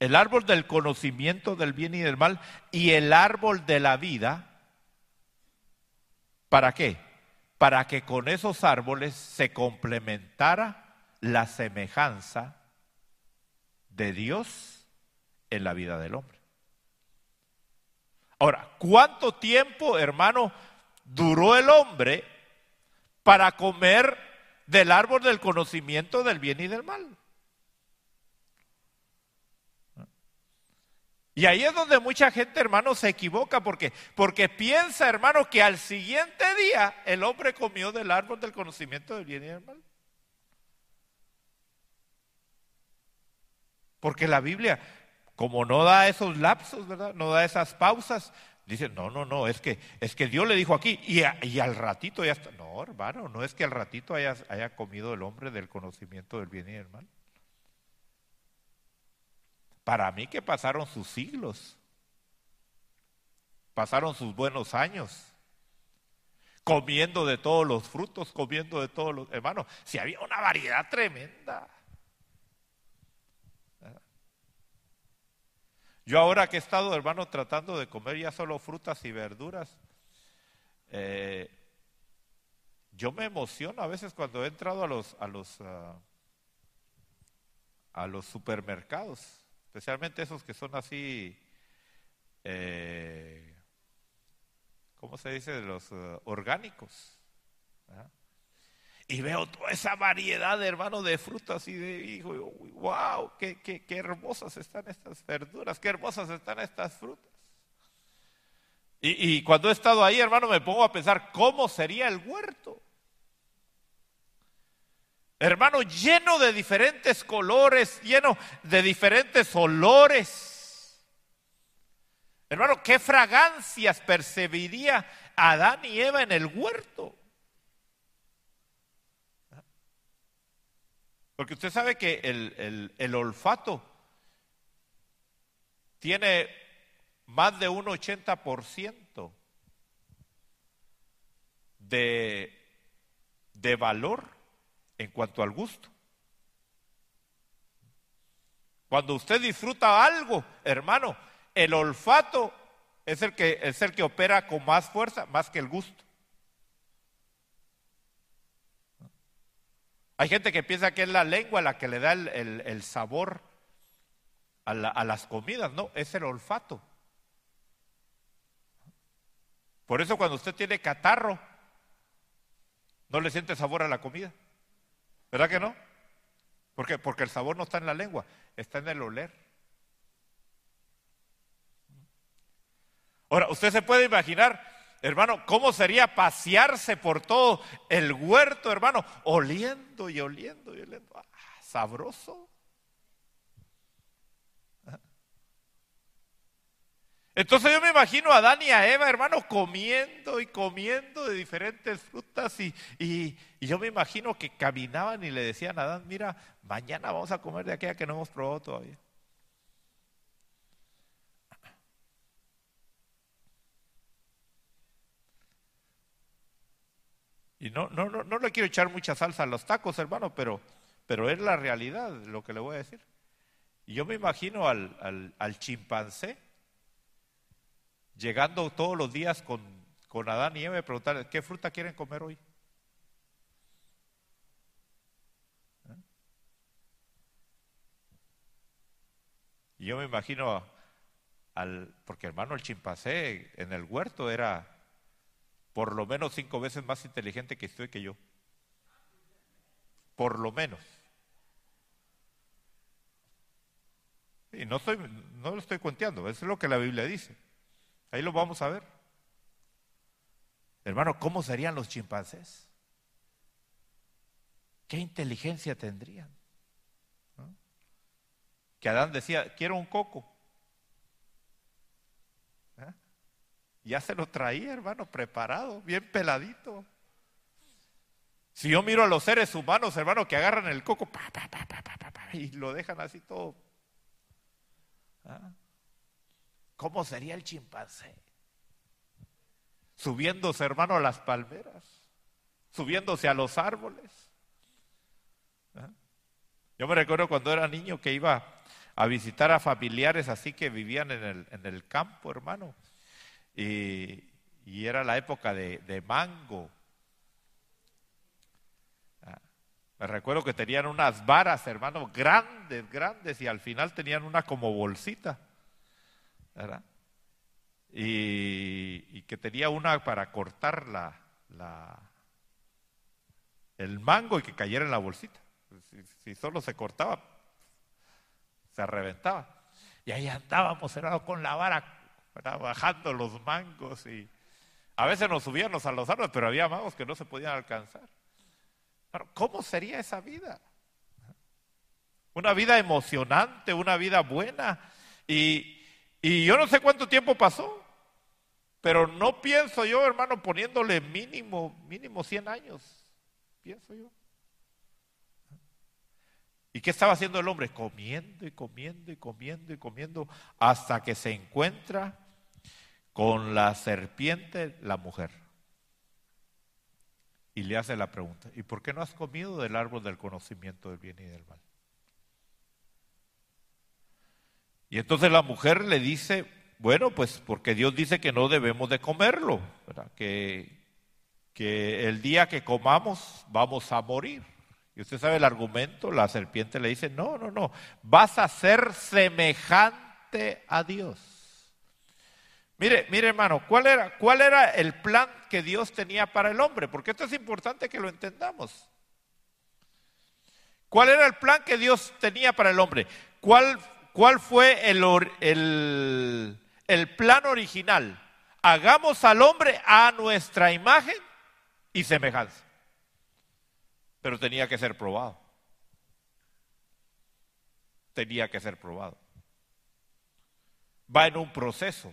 El árbol del conocimiento del bien y del mal y el árbol de la vida. ¿Para qué? Para que con esos árboles se complementara la semejanza de Dios en la vida del hombre. Ahora, ¿cuánto tiempo, hermano, duró el hombre para comer del árbol del conocimiento del bien y del mal. Y ahí es donde mucha gente, hermano, se equivoca porque, porque piensa, hermano, que al siguiente día el hombre comió del árbol del conocimiento del bien y del mal. Porque la Biblia, como no da esos lapsos, ¿verdad? No da esas pausas, Dice, no, no, no, es que, es que Dios le dijo aquí y, al ratito ya está. No, hermano, no es que al ratito haya, haya comido el hombre del conocimiento del bien y del mal. Para mí que pasaron sus siglos, pasaron sus buenos años, comiendo de todos los frutos, comiendo de todos los... Hermano, si había una variedad tremenda. Yo ahora que he estado, hermano, tratando de comer ya solo frutas y verduras, eh, yo me emociono a veces cuando he entrado a los, a los, ah, a los supermercados, especialmente esos que son así, eh, ¿cómo se dice? Los ah, orgánicos y veo toda esa variedad, hermano, de frutas y de hijo, wow, qué, qué, qué, hermosas están estas verduras, qué hermosas están estas frutas. Y, y, cuando he estado ahí, hermano, me pongo a pensar cómo sería el huerto. Hermano, lleno de diferentes colores, lleno de diferentes olores. Hermano, qué fragancias percibiría Adán y Eva en el huerto. Porque usted sabe que el, olfato tiene más de un 80% de, de valor en cuanto al gusto. Cuando usted disfruta algo, hermano, el olfato es el que, es el que opera con más fuerza, más que el gusto. Hay gente que piensa que es la lengua la que le da el, sabor a, las comidas. No, es el olfato. Por eso cuando usted tiene catarro, no le siente sabor a la comida. ¿Verdad que no? ¿Por qué? Porque el sabor no está en la lengua, está en el oler. Ahora, usted se puede imaginar, hermano, cómo sería pasearse por todo el huerto, hermano, oliendo y oliendo y oliendo. Ah, sabroso. Entonces yo me imagino a Adán y a Eva, hermano, comiendo y comiendo de diferentes frutas y, y, yo me imagino que caminaban y le decían a Adán, mira, mañana vamos a comer de aquella que no hemos probado todavía. Y no, no, no, no le quiero echar mucha salsa a los tacos, hermano, pero, pero es la realidad lo que le voy a decir. Y yo me imagino al, al, chimpancé llegando todos los días con, con Adán y Eva y preguntarles, ¿qué fruta quieren comer hoy? ¿Eh? Y yo me imagino al, porque hermano, el chimpancé en el huerto era por lo menos cinco veces más inteligente que usted que yo. Por lo menos. Y no, estoy, no lo estoy cuenteando, eso es lo que la Biblia dice. Ahí lo vamos a ver. Hermano, ¿cómo serían los chimpancés? ¿Qué inteligencia tendrían? Que Adán decía, quiero un coco. ¿Eh? Ya se lo traía, hermano, preparado, bien peladito. Si yo miro a los seres humanos, hermano, que agarran el coco y lo dejan así todo. ¿Ah? ¿Cómo sería el chimpancé? Subiéndose, hermano, a las palmeras, subiéndose a los árboles. ¿Ah? Yo me recuerdo cuando era niño que iba a visitar a familiares así que vivían en el, en el campo, hermano. Y, era la época de, mango. ¿Ah? Me recuerdo que tenían unas varas, hermano, grandes, grandes, y al final tenían una como bolsita. ¿verdad? Y, que tenía una para cortar la, el mango y que cayera en la bolsita. Si, solo se cortaba, se reventaba. Y ahí andábamos, hermano, con la vara, bajando los mangos y a veces nos subíamos a los árboles, pero había mangos que no se podían alcanzar. ¿Cómo sería esa vida? Una vida emocionante, una vida buena. Y, y yo no sé cuánto tiempo pasó, pero no pienso yo, hermano, poniéndole mínimo, mínimo 100 años. Pienso yo. ¿Y qué estaba haciendo el hombre? Comiendo y comiendo y comiendo y comiendo hasta que se encuentra con la serpiente, la mujer. Y le hace la pregunta, ¿y por qué no has comido del árbol del conocimiento del bien y del mal? Y entonces la mujer le dice, bueno, pues porque Dios dice que no debemos de comerlo, Que, que el día que comamos vamos a morir. Y usted sabe el argumento, la serpiente le dice, no, no, no, vas a ser semejante a Dios. Mire, mire hermano, ¿cuál era, ¿cuál era el plan que Dios tenía para el hombre? Porque esto es importante que lo entendamos. ¿Cuál era el plan que Dios tenía para el hombre? ¿Cuál ¿Cuál fue el, el, el plan original? Hagamos al hombre a nuestra imagen y semejanza. Pero tenía que ser probado. Tenía que ser probado. Va en un proceso.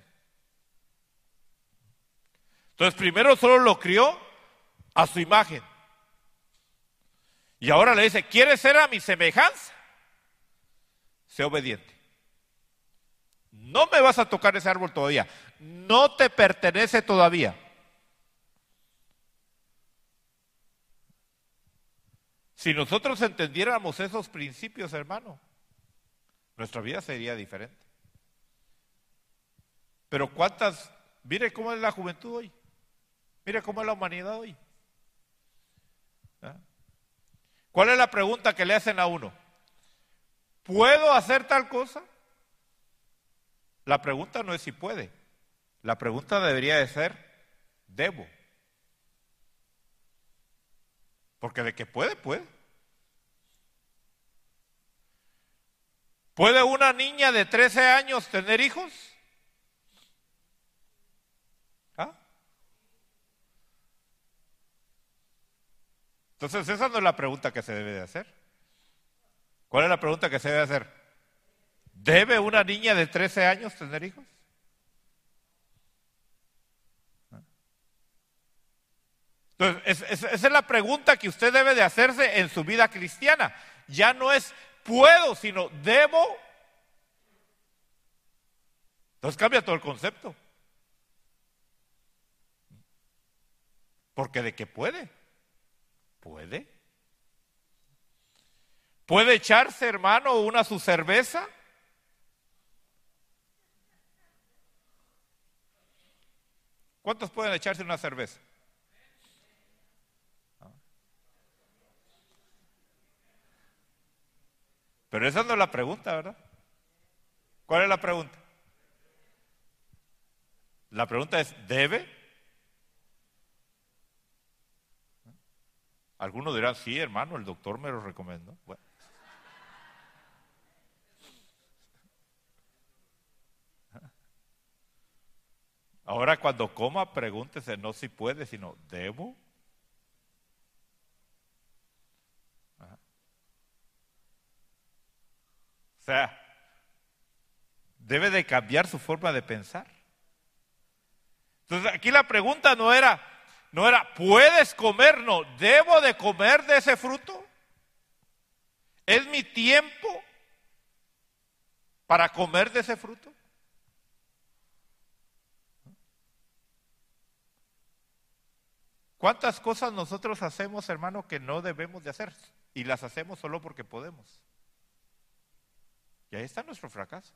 Entonces primero solo lo crió a su imagen. Y ahora le dice, ¿quieres ser a mi semejanza? Sé obediente. No me vas a tocar ese árbol todavía. No te pertenece todavía. Si nosotros entendiéramos esos principios, hermano, nuestra vida sería diferente. Pero cuántas, mire cómo es la juventud hoy, mire cómo es la humanidad hoy. ¿Ah? ¿Cuál es la pregunta que le hacen a uno? ¿Puedo hacer tal cosa? La pregunta no es si puede. La pregunta debería de ser, debo. Porque de que puede, puede. ¿Puede una niña de 13 años tener hijos? ¿Ah? Entonces esa no es la pregunta que se debe de hacer. ¿Cuál es la pregunta que se debe hacer? ¿Debe una niña de 13 años tener hijos? Entonces, esa es la pregunta que usted debe de hacerse en su vida cristiana. Ya no es puedo, sino debo. Entonces cambia todo el concepto. Porque de qué puede, puede. ¿Puede echarse, hermano, una su cerveza? ¿Cuántos pueden echarse una cerveza? Pero esa no es la pregunta, ¿verdad? ¿Cuál es la pregunta? La pregunta es, ¿debe? Algunos dirán, sí, hermano, el doctor me lo recomendó. Ahora cuando coma, pregúntese no si puede, sino ¿debo? O sea, debe de cambiar su forma de pensar. Entonces aquí la pregunta no era, no era, ¿puedes comer? No, ¿debo de comer de ese fruto? ¿Es mi tiempo para comer de ese fruto? ¿Cuántas cosas nosotros hacemos, hermano, que no debemos de hacer? Y las hacemos solo porque podemos. Y ahí está nuestro fracaso.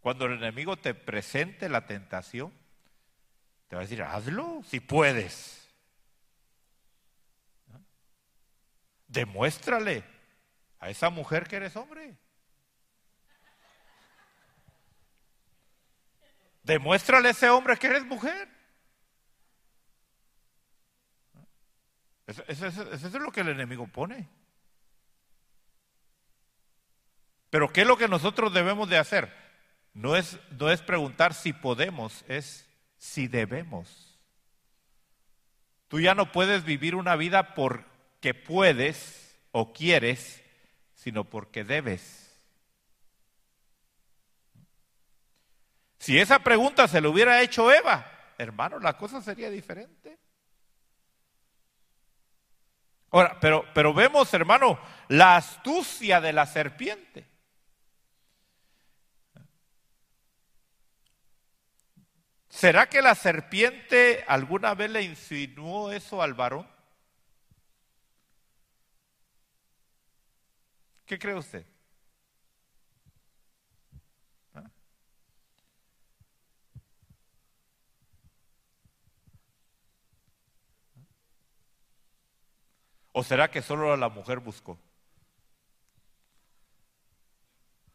Cuando el enemigo te presente la tentación, te va a decir, hazlo si puedes. Demuéstrale a esa mujer que eres hombre. Demuéstrale a ese hombre que eres mujer. eso es lo que el enemigo pone. Pero ¿qué es lo que nosotros debemos de hacer? No es, no es preguntar si podemos, es si debemos. Tú ya no puedes vivir una vida porque puedes o quieres, sino porque debes. Si esa pregunta se le hubiera hecho Eva, hermano, la cosa sería diferente. Ahora, pero, pero vemos, hermano, la astucia de la serpiente. ¿Será que la serpiente alguna vez le insinuó eso al varón? ¿Qué cree usted? ¿Ah? ¿O será que solo la mujer buscó?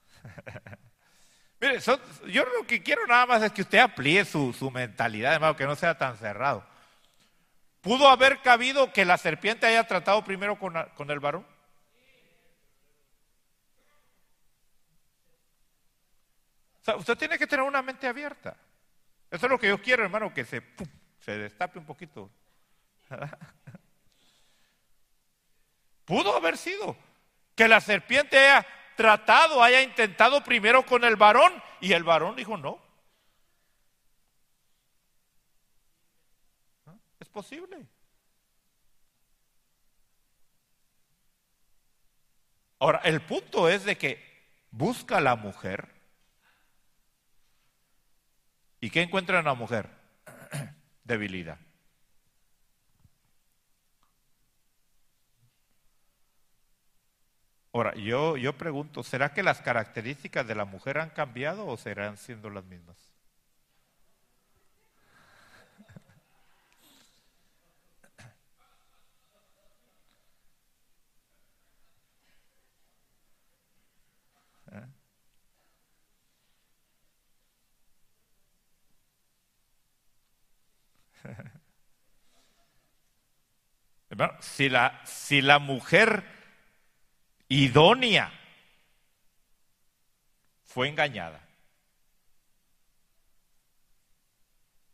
Mire, yo lo que quiero nada más es que usted amplíe su, mentalidad, hermano, que no sea tan cerrado. ¿Pudo haber cabido que la serpiente haya tratado primero con, con el varón? O sea, usted tiene que tener una mente abierta. Eso es lo que yo quiero, hermano, que se, se destape un poquito. Pudo haber sido que la serpiente haya tratado, haya intentado primero con el varón y el varón dijo no. Es posible. Ahora, el punto es de que busca a la mujer. ¿Y qué encuentra en la mujer? Debilidad. Ahora, yo, yo pregunto, ¿será que las características de la mujer han cambiado o serán siendo las mismas? si la, si la mujer idónea fue engañada,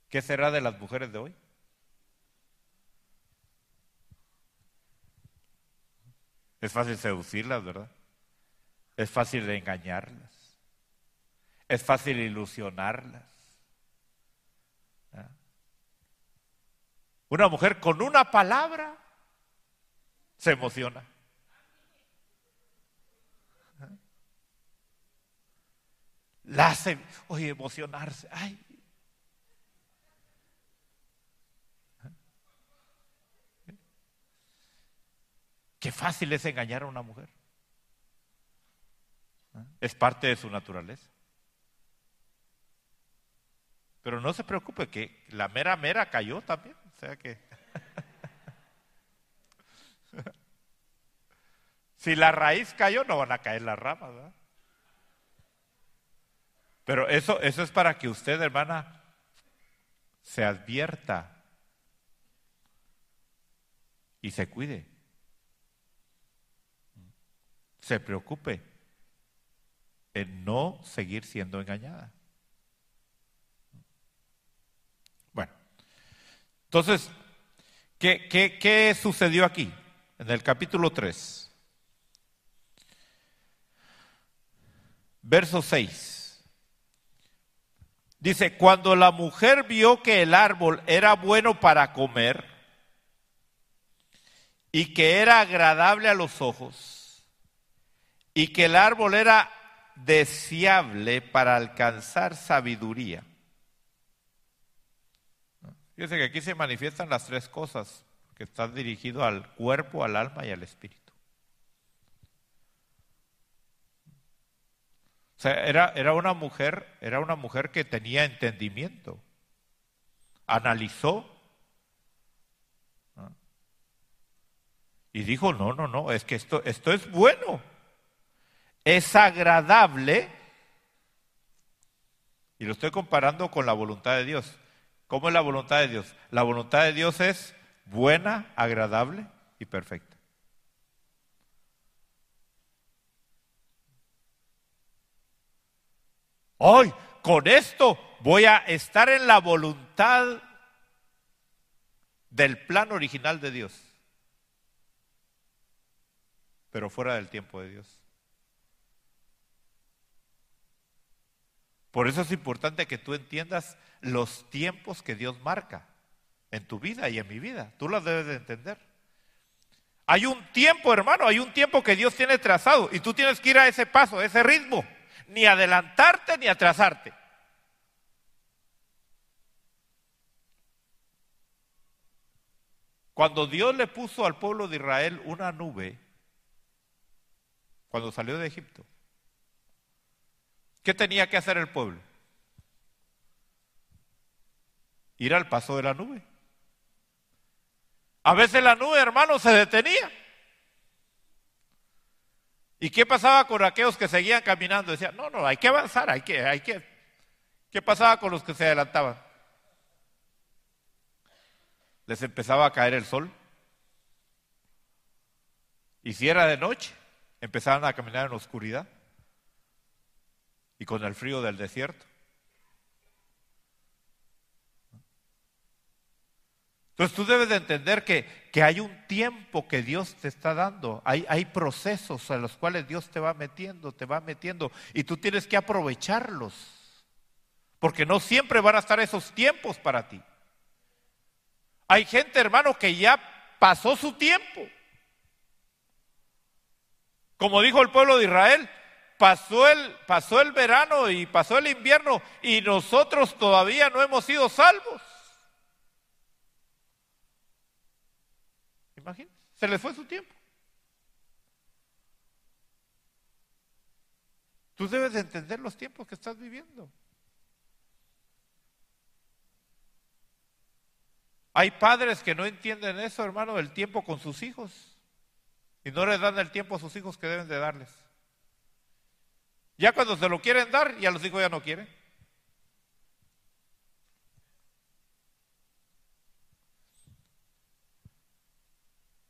¿qué será de las mujeres de hoy? Es fácil seducirlas, ¿verdad? Es fácil engañarlas. Es fácil ilusionarlas. ¿Ah? Una mujer con una palabra se emociona. La hace, oye, emocionarse. Ay. Qué fácil es engañar a una mujer. Es parte de su naturaleza. Pero no se preocupe que la mera mera cayó también. O sea que. si la raíz cayó, no van a caer las ramas, ¿verdad? Pero eso, eso es para que usted, hermana, se advierta y se cuide. Se preocupe en no seguir siendo engañada. Bueno, entonces, ¿qué, qué, sucedió aquí? En el capítulo 3, verso 6. Dice, cuando la mujer vio que el árbol era bueno para comer y que era agradable a los ojos y que el árbol era deseable para alcanzar sabiduría. Fíjense que aquí se manifiestan las tres cosas que están dirigidas al cuerpo, al alma y al espíritu. O sea, era, era, una mujer, era una mujer que tenía entendimiento, analizó y dijo, no, no, no, es que esto, esto es bueno es agradable, y lo estoy comparando con la voluntad de Dios. ¿Cómo es la voluntad de Dios? La voluntad de Dios es buena, agradable y perfecta. Hoy, con esto voy a estar en la voluntad del plan original de Dios, pero fuera del tiempo de Dios. Por eso es importante que tú entiendas los tiempos que Dios marca en tu vida y en mi vida. Tú los debes de entender. Hay un tiempo, hermano, hay un tiempo que Dios tiene trazado y tú tienes que ir a ese paso, a ese ritmo, ni adelantarte ni atrasarte. Cuando Dios le puso al pueblo de Israel una nube, cuando salió de Egipto, ¿Qué tenía que hacer el pueblo? Ir al paso de la nube. A veces la nube, hermano, se detenía. ¿Y qué pasaba con aquellos que seguían caminando? Decían, no, no, hay que avanzar, hay que, hay que. ¿Qué pasaba con los que se adelantaban? Les empezaba a caer el sol. Y si era de noche, empezaban a caminar en oscuridad y con el frío del desierto. Entonces tú debes de entender que, que, hay un tiempo que Dios te está dando, hay, hay procesos en los cuales Dios te va metiendo, te va metiendo, y tú tienes que aprovecharlos, porque no siempre van a estar esos tiempos para ti. Hay gente, hermano, que ya pasó su tiempo. Como dijo el pueblo de Israel, pasó el, pasó el verano y pasó el invierno y nosotros todavía no hemos sido salvos. Imagínense, se les fue su tiempo. Tú debes de entender los tiempos que estás viviendo. Hay padres que no entienden eso, hermano, del tiempo con sus hijos. Y no les dan el tiempo a sus hijos que deben de darles. Ya cuando se lo quieren dar, ya los hijos ya no quieren.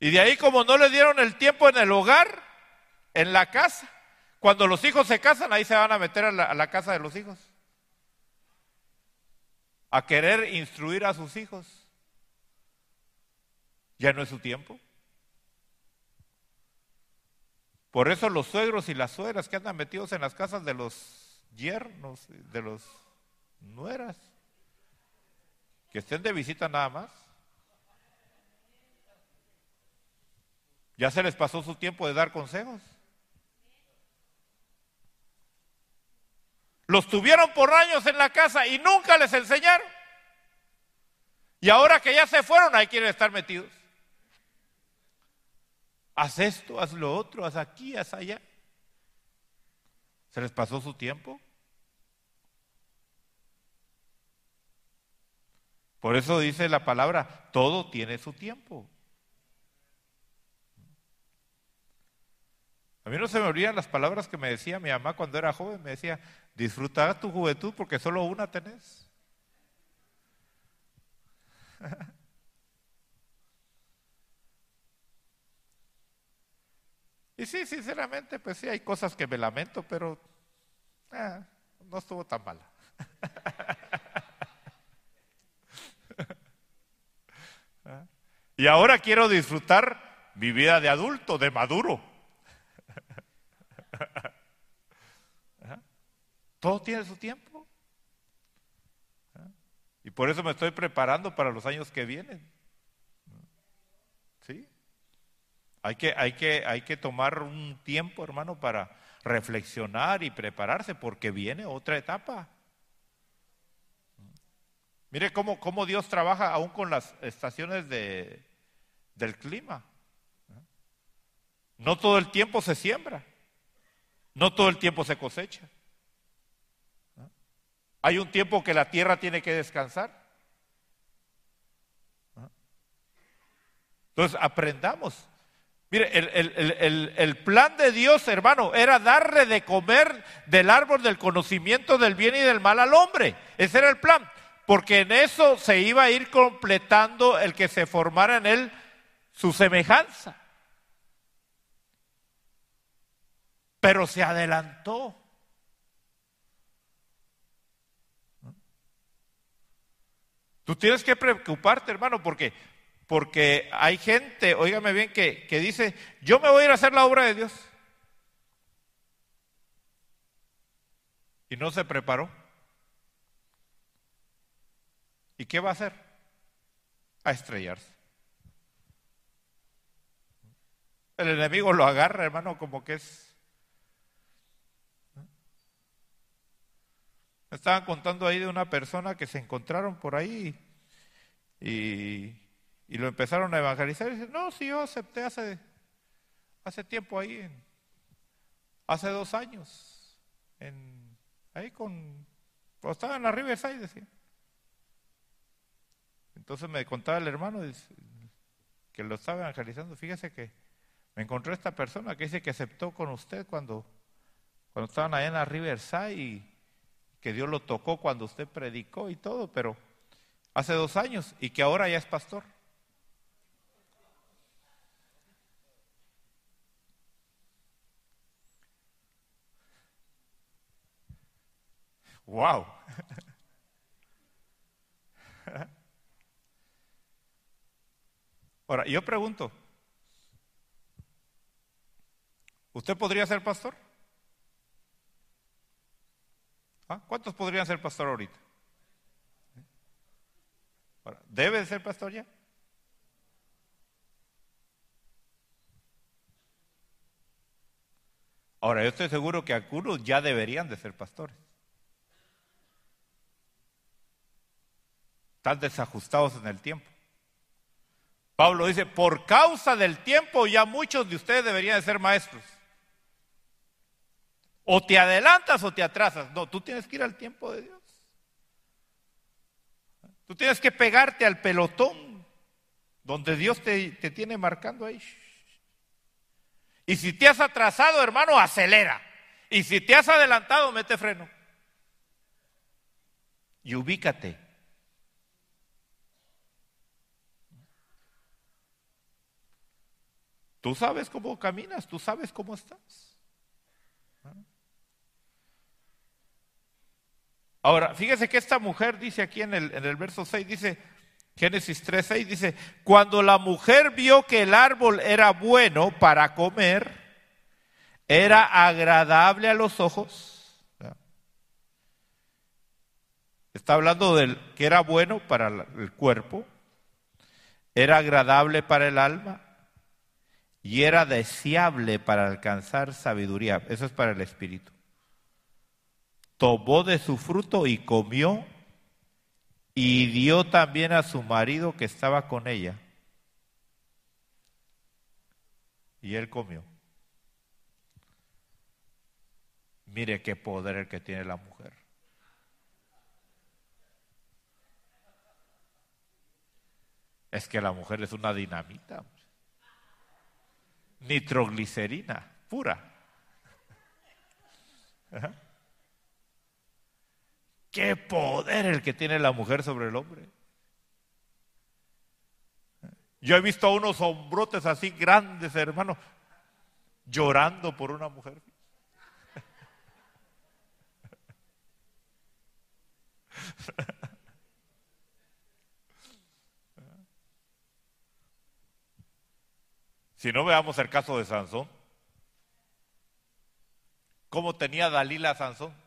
Y de ahí como no le dieron el tiempo en el hogar, en la casa, cuando los hijos se casan, ahí se van a meter a la, casa de los hijos. A querer instruir a sus hijos. Ya no es su tiempo. Por eso los suegros y las suegras que andan metidos en las casas de los yernos, de los nueras, que estén de visita nada más. Ya se les pasó su tiempo de dar consejos. Los tuvieron por años en la casa y nunca les enseñaron. Y ahora que ya se fueron, ahí quieren estar metidos. Haz esto, haz lo otro, haz aquí, haz allá. ¿Se les pasó su tiempo? Por eso dice la palabra, todo tiene su tiempo. A mí no se me olvidan las palabras que me decía mi mamá cuando era joven. Me decía, disfruta tu juventud porque solo una tenés. y sí, sinceramente, pues sí, hay cosas que me lamento, pero eh, no estuvo tan mala. y ahora quiero disfrutar mi vida de adulto, de maduro. Todo tiene su tiempo. Y por eso me estoy preparando para los años que vienen. ¿Sí? Hay que, hay que, hay que tomar un tiempo, hermano, para reflexionar y prepararse, porque viene otra etapa. Mire cómo, cómo Dios trabaja aún con las estaciones de, del clima. No todo el tiempo se siembra. No todo el tiempo se cosecha. Hay un tiempo que la tierra tiene que descansar. Entonces, aprendamos. Mire, el, plan de Dios, hermano, era darle de comer del árbol del conocimiento del bien y del mal al hombre. Ese era el plan. Porque en eso se iba a ir completando el que se formara en él su semejanza. Pero se adelantó. Tú tienes que preocuparte, hermano, porque, porque hay gente, óigame bien, que, que dice, yo me voy a ir a hacer la obra de Dios. Y no se preparó. ¿Y qué va a hacer? A estrellarse. El enemigo lo agarra, hermano, como que es Me estaban contando ahí de una persona que se encontraron por ahí y, lo empezaron a evangelizar. Y dicen, no, sí, yo acepté hace, hace tiempo ahí, hace dos años, en, ahí con, estaba en la Riverside, decía. Entonces me contaba el hermano que lo estaba evangelizando, fíjese que me encontró esta persona que dice que aceptó con usted cuando, cuando estaban allá en la Riverside y que Dios lo tocó cuando usted predicó y todo, pero hace dos años y que ahora ya es pastor. Wow. Ahora, yo pregunto, ¿usted podría ser pastor? ¿Ah? ¿Cuántos podrían ser pastor ahorita? ¿Debe ser pastor ya? Ahora, yo estoy seguro que algunos ya deberían de ser pastores. Están desajustados en el tiempo. Pablo dice, por causa del tiempo ya muchos de ustedes deberían de ser maestros. O te adelantas o te atrasas. No, tú tienes que ir al tiempo de Dios. Tú tienes que pegarte al pelotón donde Dios te, tiene marcando ahí. Y si te has atrasado, hermano, acelera. Y si te has adelantado, mete freno. Y ubícate. Tú sabes cómo caminas, tú sabes cómo estás. Ahora, fíjese que esta mujer dice aquí en el, en el verso 6, dice, Génesis 3, 6, dice, cuando la mujer vio que el árbol era bueno para comer, era agradable a los ojos. Está hablando del que era bueno para el cuerpo, era agradable para el alma y era deseable para alcanzar sabiduría. Eso es para el espíritu tomó de su fruto y comió y dio también a su marido que estaba con ella. Y él comió. Mire qué poder el que tiene la mujer. Es que la mujer es una dinamita. Nitroglicerina pura. Qué poder el que tiene la mujer sobre el hombre. Yo he visto a unos hombrotes así grandes, hermano, llorando por una mujer. Si no veamos el caso de Sansón, ¿cómo tenía Dalila Sansón?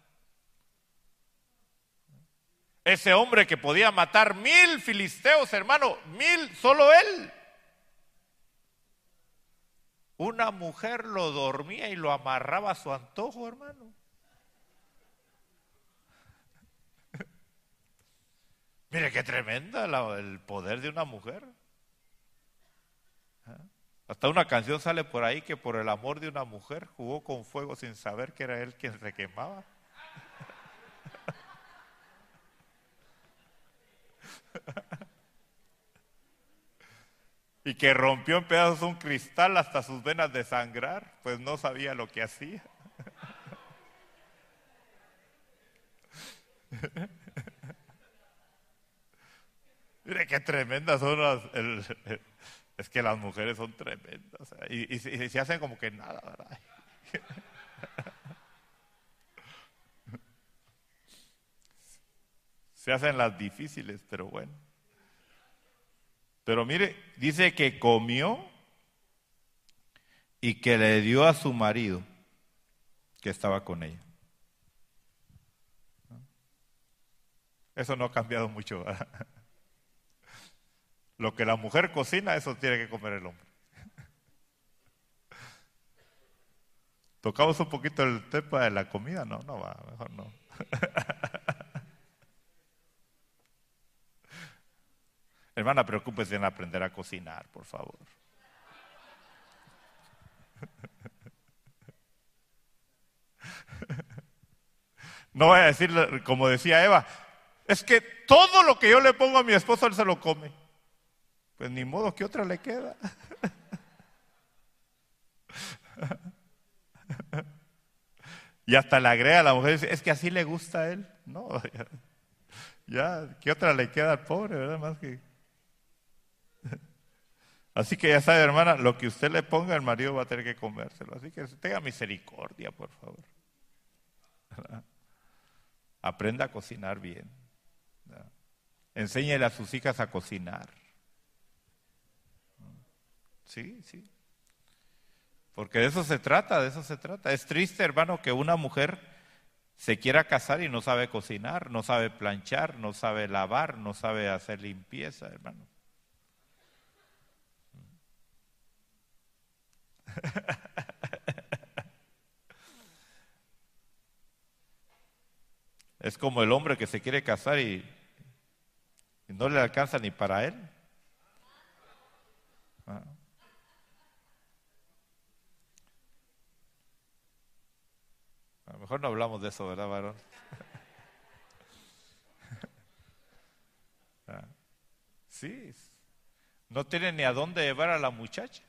Ese hombre que podía matar mil filisteos, hermano, mil, solo él. Una mujer lo dormía y lo amarraba a su antojo, hermano. Mire qué tremenda el poder de una mujer. ¿Ah? Hasta una canción sale por ahí que por el amor de una mujer jugó con fuego sin saber que era él quien se quemaba. Y que rompió en pedazos un cristal hasta sus venas de sangrar, pues no sabía lo que hacía. Mire qué tremendas son las... es que las mujeres son tremendas. Y, y, se hacen como que nada, ¿verdad? Se hacen las difíciles, pero bueno. Pero mire, dice que comió y que le dio a su marido que estaba con ella. Eso no ha cambiado mucho. Lo que la mujer cocina, eso tiene que comer el hombre. Tocamos un poquito el tema de la comida, no, no va, mejor no. Hermana, preocúpese en aprender a cocinar, por favor. No voy a decir, como decía Eva, es que todo lo que yo le pongo a mi esposo, él se lo come. Pues ni modo que otra le queda. Y hasta le agrega a la mujer, es que así le gusta a él. No, ya, ya ¿qué otra le queda al pobre, verdad? Más que Así que ya sabe, hermana, lo que usted le ponga, el marido va a tener que comérselo. Así que tenga misericordia, por favor. Aprenda a cocinar bien. Enséñele a sus hijas a cocinar. Sí, sí. Porque de eso se trata, de eso se trata. Es triste, hermano, que una mujer se quiera casar y no sabe cocinar, no sabe planchar, no sabe lavar, no sabe hacer limpieza, hermano. Es como el hombre que se quiere casar y, no le alcanza ni para él. Ah. A lo mejor no hablamos de eso, ¿verdad, varón? Ah. Sí, no tiene ni a dónde llevar a la muchacha.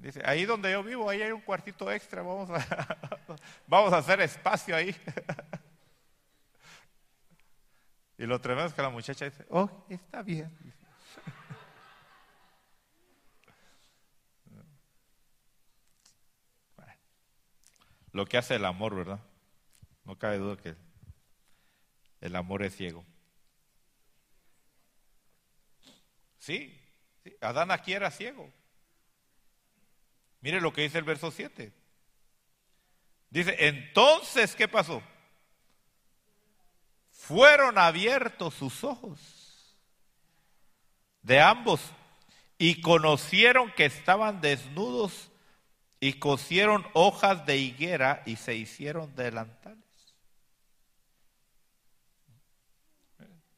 Dice, ahí donde yo vivo, ahí hay un cuartito extra, vamos a, vamos a hacer espacio ahí. Y lo tremendo es que la muchacha dice, oh, está bien. Lo que hace el amor, ¿verdad? No cabe duda que el amor es ciego. Sí, sí, Adán aquí era ciego. Mire lo que dice el verso 7. Dice, entonces, ¿qué pasó? Fueron abiertos sus ojos de ambos y conocieron que estaban desnudos y cosieron hojas de higuera y se hicieron delantales.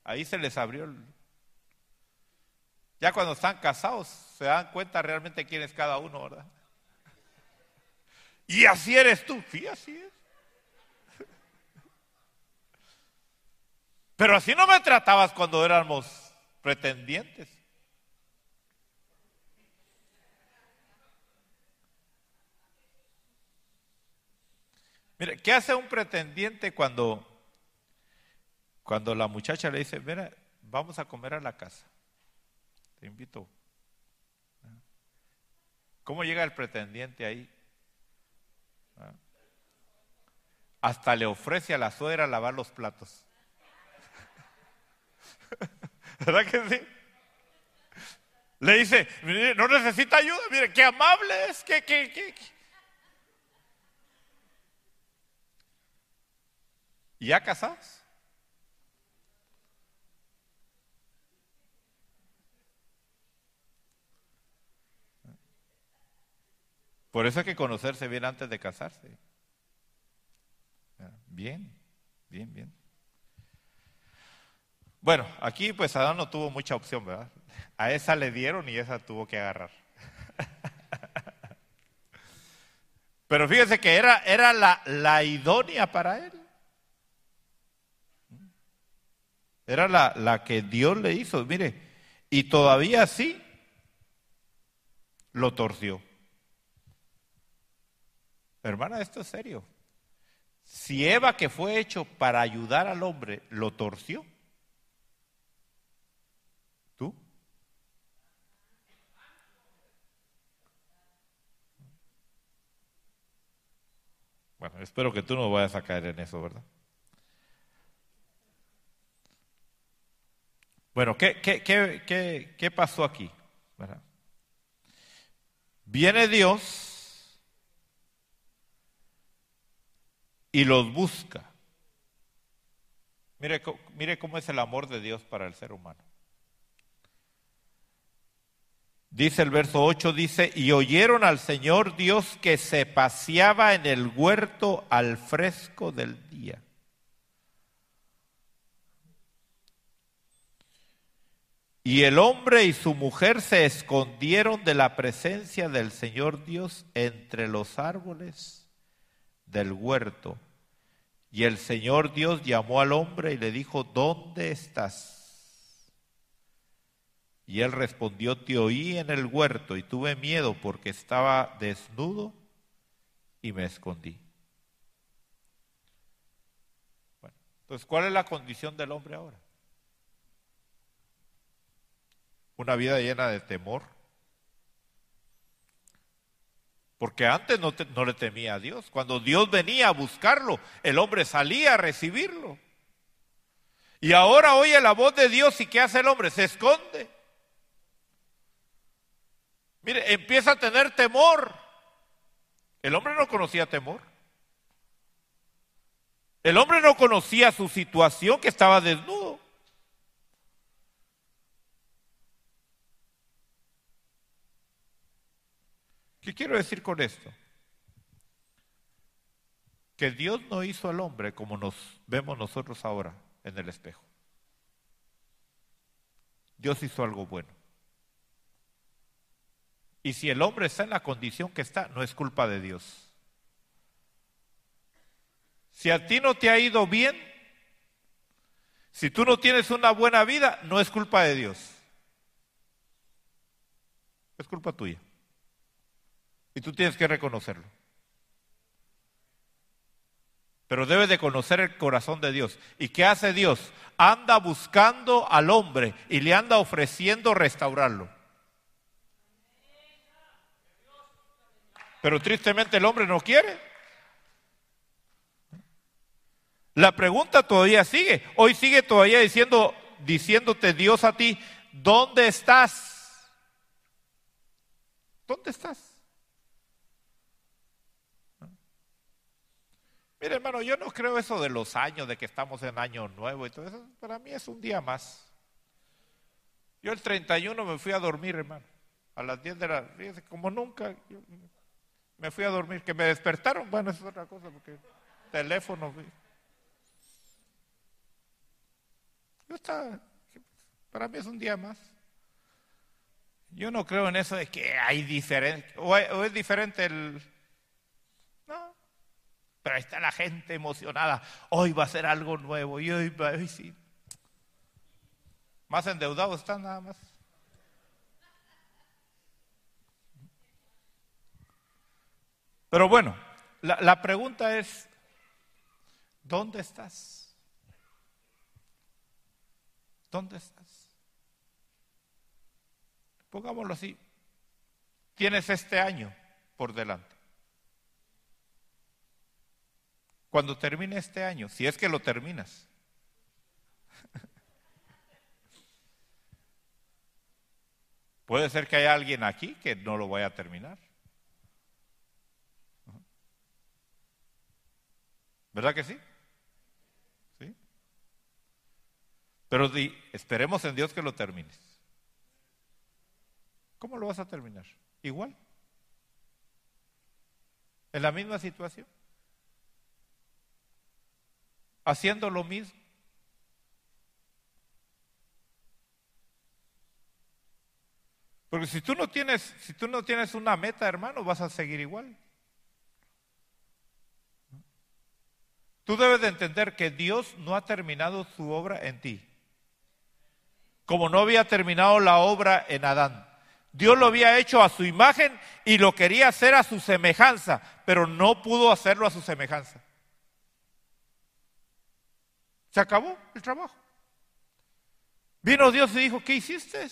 Ahí se les abrió. Ya cuando están casados se dan cuenta realmente quién es cada uno, ¿verdad? Y así eres tú. Sí, así es. Pero así no me tratabas cuando éramos pretendientes. Mire, ¿qué hace un pretendiente cuando, cuando la muchacha le dice, mira, vamos a comer a la casa? Te invito. ¿Cómo llega el pretendiente ahí? Hasta le ofrece a la suegra lavar los platos. ¿Verdad que sí? Le dice, no necesita ayuda, mire, qué amable es, qué, qué, qué. ¿Y ya casados? Por eso hay que conocerse bien antes de casarse. Bien, bien, bien. Bueno, aquí pues Adán no tuvo mucha opción, ¿verdad? A esa le dieron y esa tuvo que agarrar. Pero fíjese que era, era la, la idónea para él. Era la, la que Dios le hizo, mire, y todavía así lo torció. Hermana, esto es serio. Si Eva, que fue hecho para ayudar al hombre, lo torció, ¿tú? Bueno, espero que tú no vayas a caer en eso, ¿verdad? Bueno, ¿qué, qué, qué, qué pasó aquí? Viene Dios y los busca. Mire, mire cómo es el amor de Dios para el ser humano. Dice el verso 8, dice, y oyeron al Señor Dios que se paseaba en el huerto al fresco del día. Y el hombre y su mujer se escondieron de la presencia del Señor Dios entre los árboles del huerto. Y el Señor Dios llamó al hombre y le dijo, ¿dónde estás? Y él respondió, te oí en el huerto y tuve miedo porque estaba desnudo y me escondí. Entonces, ¿cuál es la condición del hombre ahora? Una vida llena de temor, porque antes no, le temía a Dios. Cuando Dios venía a buscarlo, el hombre salía a recibirlo. Y ahora oye la voz de Dios y ¿qué hace el hombre? Se esconde. Mire, empieza a tener temor. El hombre no conocía temor. El hombre no conocía su situación que estaba desnudo. ¿Qué quiero decir con esto? Que Dios no hizo al hombre como nos vemos nosotros ahora en el espejo. Dios hizo algo bueno. Y si el hombre está en la condición que está, no es culpa de Dios. Si a ti no te ha ido bien, si tú no tienes una buena vida, no es culpa de Dios. Es culpa tuya. Y tú tienes que reconocerlo. Pero debes de conocer el corazón de Dios. ¿Y qué hace Dios? Anda buscando al hombre y le anda ofreciendo restaurarlo. Pero tristemente el hombre no quiere. La pregunta todavía sigue. Hoy sigue todavía diciendo, diciéndote Dios a ti, ¿dónde estás? ¿Dónde estás? Mire, hermano, yo no creo eso de los años, de que estamos en año nuevo y todo eso. Para mí es un día más. Yo el 31 me fui a dormir, hermano. A las 10 de la... Fíjese, como nunca, me fui a dormir. Que me despertaron, bueno, eso es otra cosa, porque teléfono... Yo estaba... Para mí es un día más. Yo no creo en eso de que hay diferente... o es diferente el pero ahí está la gente emocionada. Hoy va a ser algo nuevo. Y hoy sí. Más endeudados están nada más. Pero bueno, la, la pregunta es, ¿dónde estás? ¿Dónde estás? Pongámoslo así. Tienes este año por delante. Cuando termine este año, si es que lo terminas. Puede ser que haya alguien aquí que no lo vaya a terminar. ¿Verdad que sí? ¿Sí? Pero esperemos en Dios que lo termines. ¿Cómo lo vas a terminar? Igual. En la misma situación haciendo lo mismo. Porque si tú no tienes, si tú no tienes una meta, hermano, vas a seguir igual. Tú debes de entender que Dios no ha terminado su obra en ti. Como no había terminado la obra en Adán. Dios lo había hecho a su imagen y lo quería hacer a su semejanza, pero no pudo hacerlo a su semejanza. Se acabó el trabajo. Vino Dios y dijo, ¿qué hiciste?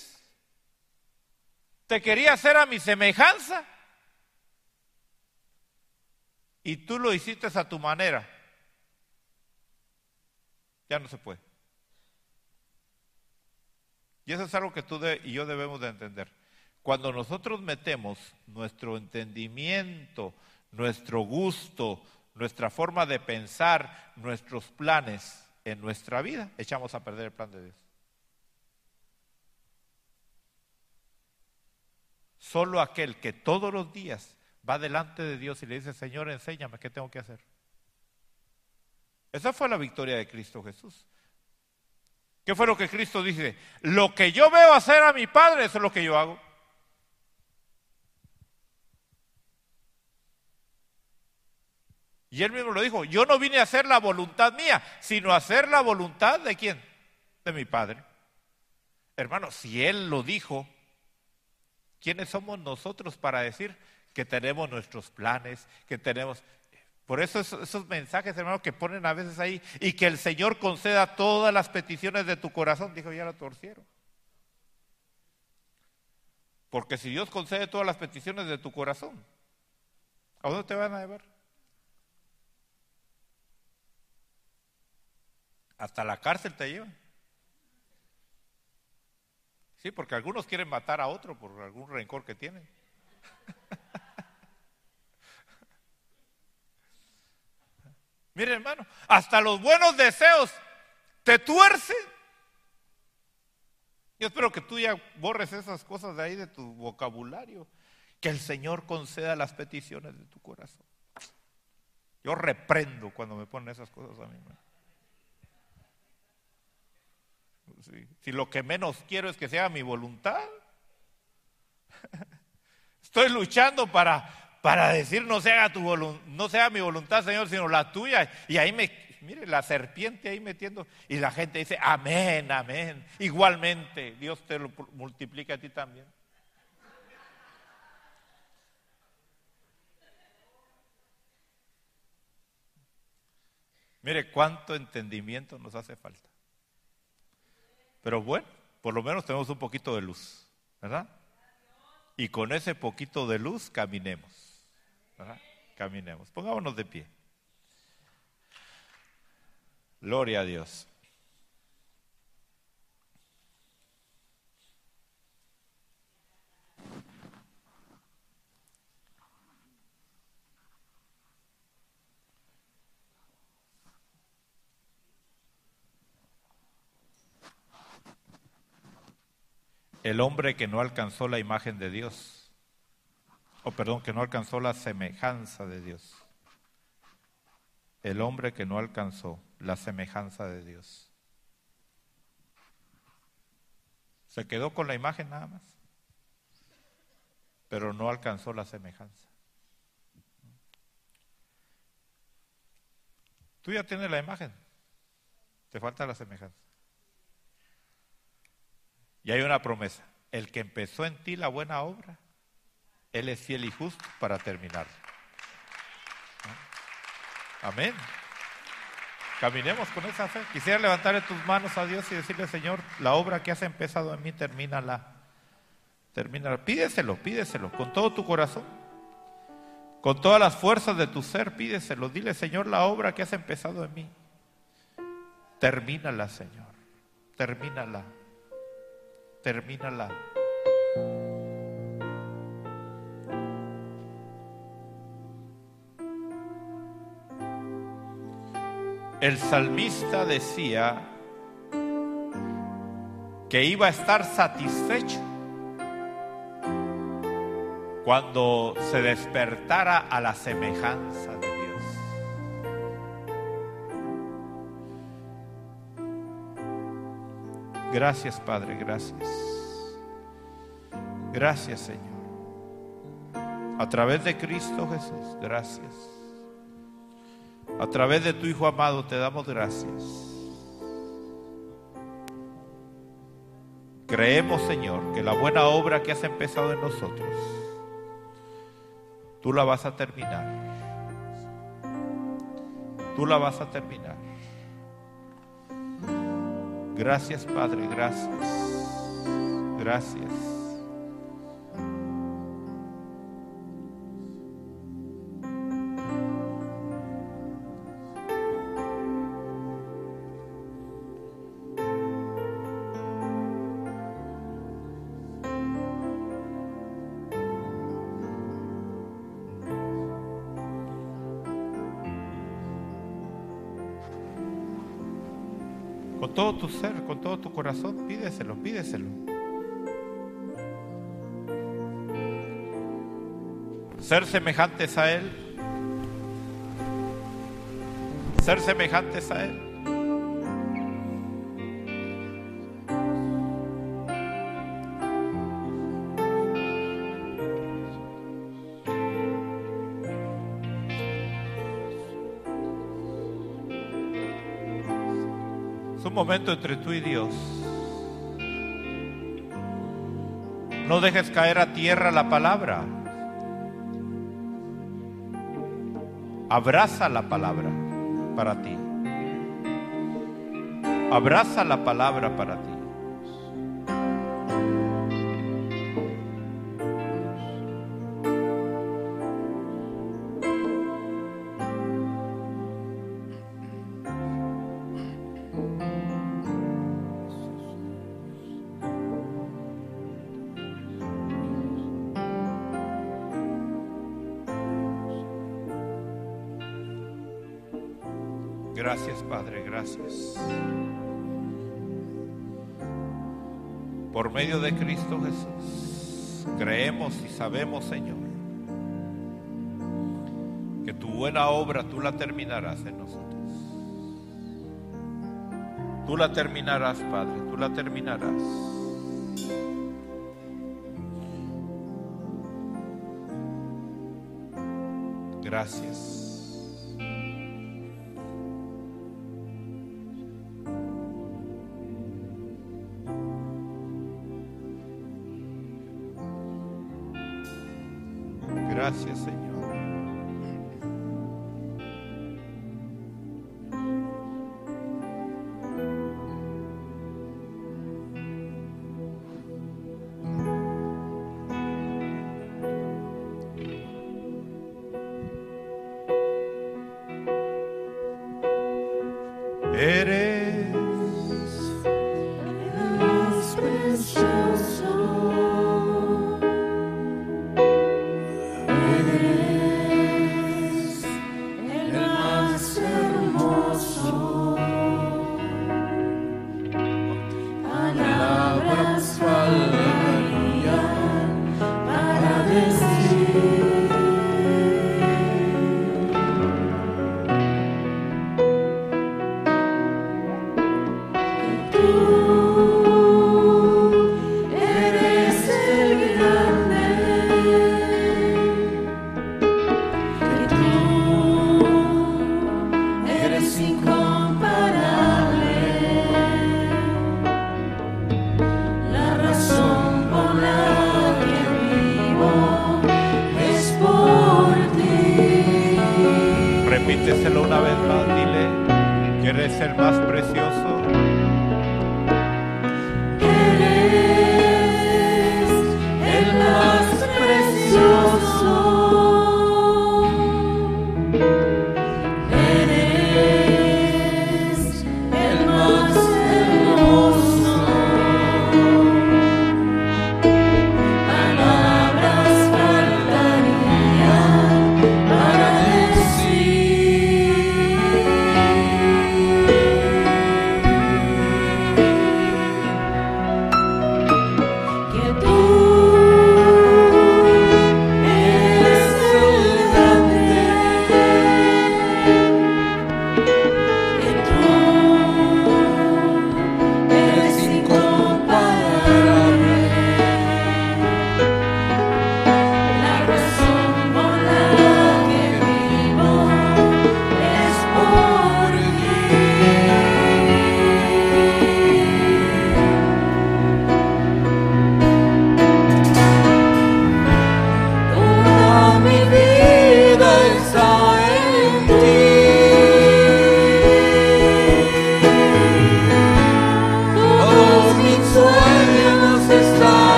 Te quería hacer a mi semejanza. Y tú lo hiciste a tu manera. Ya no se puede. Y eso es algo que tú y yo debemos de entender. Cuando nosotros metemos nuestro entendimiento, nuestro gusto, nuestra forma de pensar, nuestros planes, en nuestra vida, echamos a perder el plan de Dios. Solo aquel que todos los días va delante de Dios y le dice, Señor, enséñame qué tengo que hacer. Esa fue la victoria de Cristo Jesús. ¿Qué fue lo que Cristo dice? Lo que yo veo hacer a mi Padre, eso es lo que yo hago. Y él mismo lo dijo, yo no vine a hacer la voluntad mía, sino a hacer la voluntad de quién? De mi Padre. Hermano, si él lo dijo, ¿quiénes somos nosotros para decir que tenemos nuestros planes, que tenemos... Por eso esos, mensajes, hermano, que ponen a veces ahí, y que el Señor conceda todas las peticiones de tu corazón, dijo, ya lo torcieron. Porque si Dios concede todas las peticiones de tu corazón, ¿a dónde te van a llevar? Hasta la cárcel te llevan. Sí, porque algunos quieren matar a otro por algún rencor que tienen. Mire hermano, hasta los buenos deseos te tuercen. Yo espero que tú ya borres esas cosas de ahí de tu vocabulario. Que el Señor conceda las peticiones de tu corazón. Yo reprendo cuando me ponen esas cosas a mí. Hermano. Si lo que menos quiero es que sea mi voluntad. Estoy luchando para, para decir no sea, tu no sea mi voluntad, Señor, sino la tuya. Y ahí me, mire, la serpiente ahí metiendo. Y la gente dice, amén, amén. Igualmente, Dios te lo multiplica a ti también. Mire cuánto entendimiento nos hace falta. Pero bueno, por lo menos tenemos un poquito de luz, ¿verdad? Y con ese poquito de luz caminemos, ¿verdad? Caminemos. Pongámonos de pie. Gloria a Dios. El hombre que no alcanzó la imagen de Dios, o perdón, que no alcanzó la semejanza de Dios. El hombre que no alcanzó la semejanza de Dios. Se quedó con la imagen nada más, pero no alcanzó la semejanza. Tú ya tienes la imagen, te falta la semejanza. Y hay una promesa. El que empezó en ti la buena obra, Él es fiel y justo para terminarla. Amén. Caminemos con esa fe. Quisiera levantar tus manos a Dios y decirle, Señor, la obra que has empezado en mí, termínala. Termínala. Pídeselo, pídeselo, con todo tu corazón. Con todas las fuerzas de tu ser, pídeselo. Dile, Señor, la obra que has empezado en mí. Termínala, Señor. Termínala termínala. El salmista decía que iba a estar satisfecho cuando se despertara a la semejanza de Gracias Padre, gracias. Gracias Señor. A través de Cristo Jesús, gracias. A través de tu Hijo amado te damos gracias. Creemos, Señor, que la buena obra que has empezado en nosotros, tú la vas a terminar. Tú la vas a terminar. Gracias, Padre, gracias. Gracias. todo tu ser, corazón, pídeselo, pídeselo. Ser semejantes a Él. Ser semejantes a Él. Momento entre tú y Dios. No dejes caer a tierra la palabra. Abraza la palabra para ti. Abraza la palabra para ti. Gracias. Por medio de Cristo Jesús, creemos y sabemos, Señor, que tu buena obra tú la terminarás en nosotros. Tú la terminarás, Padre, tú la terminarás. Gracias.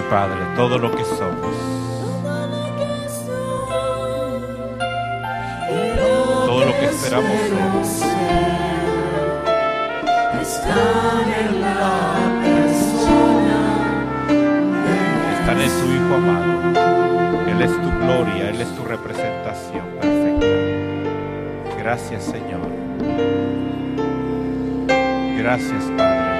Padre, todo lo que somos. Todo lo que esperamos Están en la persona. Están en tu Hijo amado. Él es tu gloria, Él es tu representación perfecta. Gracias Señor. Gracias Padre.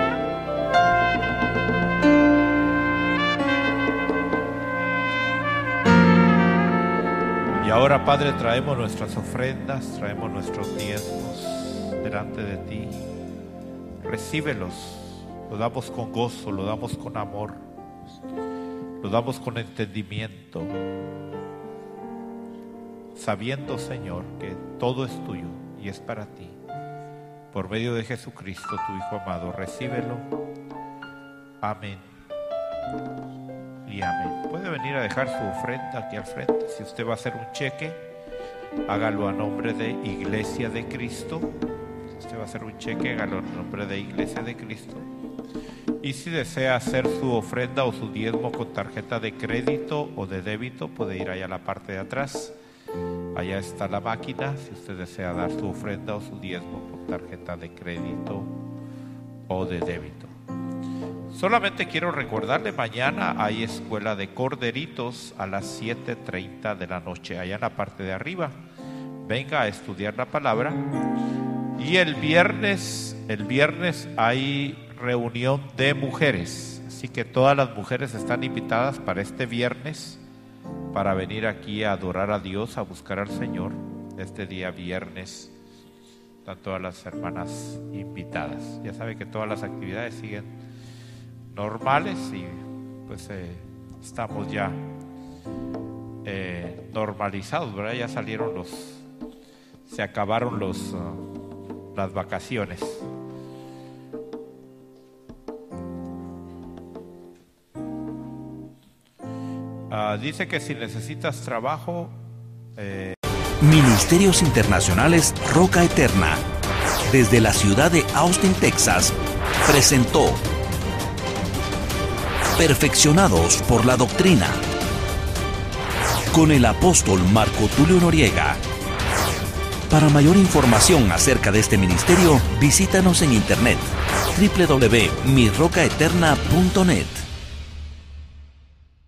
Ahora, Padre, traemos nuestras ofrendas, traemos nuestros diezmos delante de ti. Recíbelos, lo damos con gozo, lo damos con amor, lo damos con entendimiento, sabiendo, Señor, que todo es tuyo y es para ti. Por medio de Jesucristo, tu Hijo amado, recíbelo. Amén y amén. Puede venir a dejar su ofrenda aquí al frente. Si usted va a hacer un cheque, hágalo a nombre de Iglesia de Cristo. Si usted va a hacer un cheque, hágalo a nombre de Iglesia de Cristo. Y si desea hacer su ofrenda o su diezmo con tarjeta de crédito o de débito, puede ir allá a la parte de atrás. Allá está la máquina. Si usted desea dar su ofrenda o su diezmo con tarjeta de crédito o de débito. Solamente quiero recordarle, mañana hay escuela de corderitos a las 7.30 de la noche, allá en la parte de arriba. Venga a estudiar la palabra. Y el viernes, el viernes hay reunión de mujeres. Así que todas las mujeres están invitadas para este viernes para venir aquí a adorar a Dios, a buscar al Señor. Este día viernes están todas las hermanas invitadas. Ya sabe que todas las actividades siguen normales y pues eh, estamos ya eh, normalizados, ¿verdad? Ya salieron los, se acabaron los, ah, las vacaciones. Ah, dice que si necesitas trabajo...
Eh, Ministerios Internacionales Roca Eterna, desde la ciudad de Austin, Texas, presentó perfeccionados por la doctrina. Con el apóstol Marco Tulio Noriega. Para mayor información acerca de este ministerio, visítanos en internet www.mirrocaeterna.net.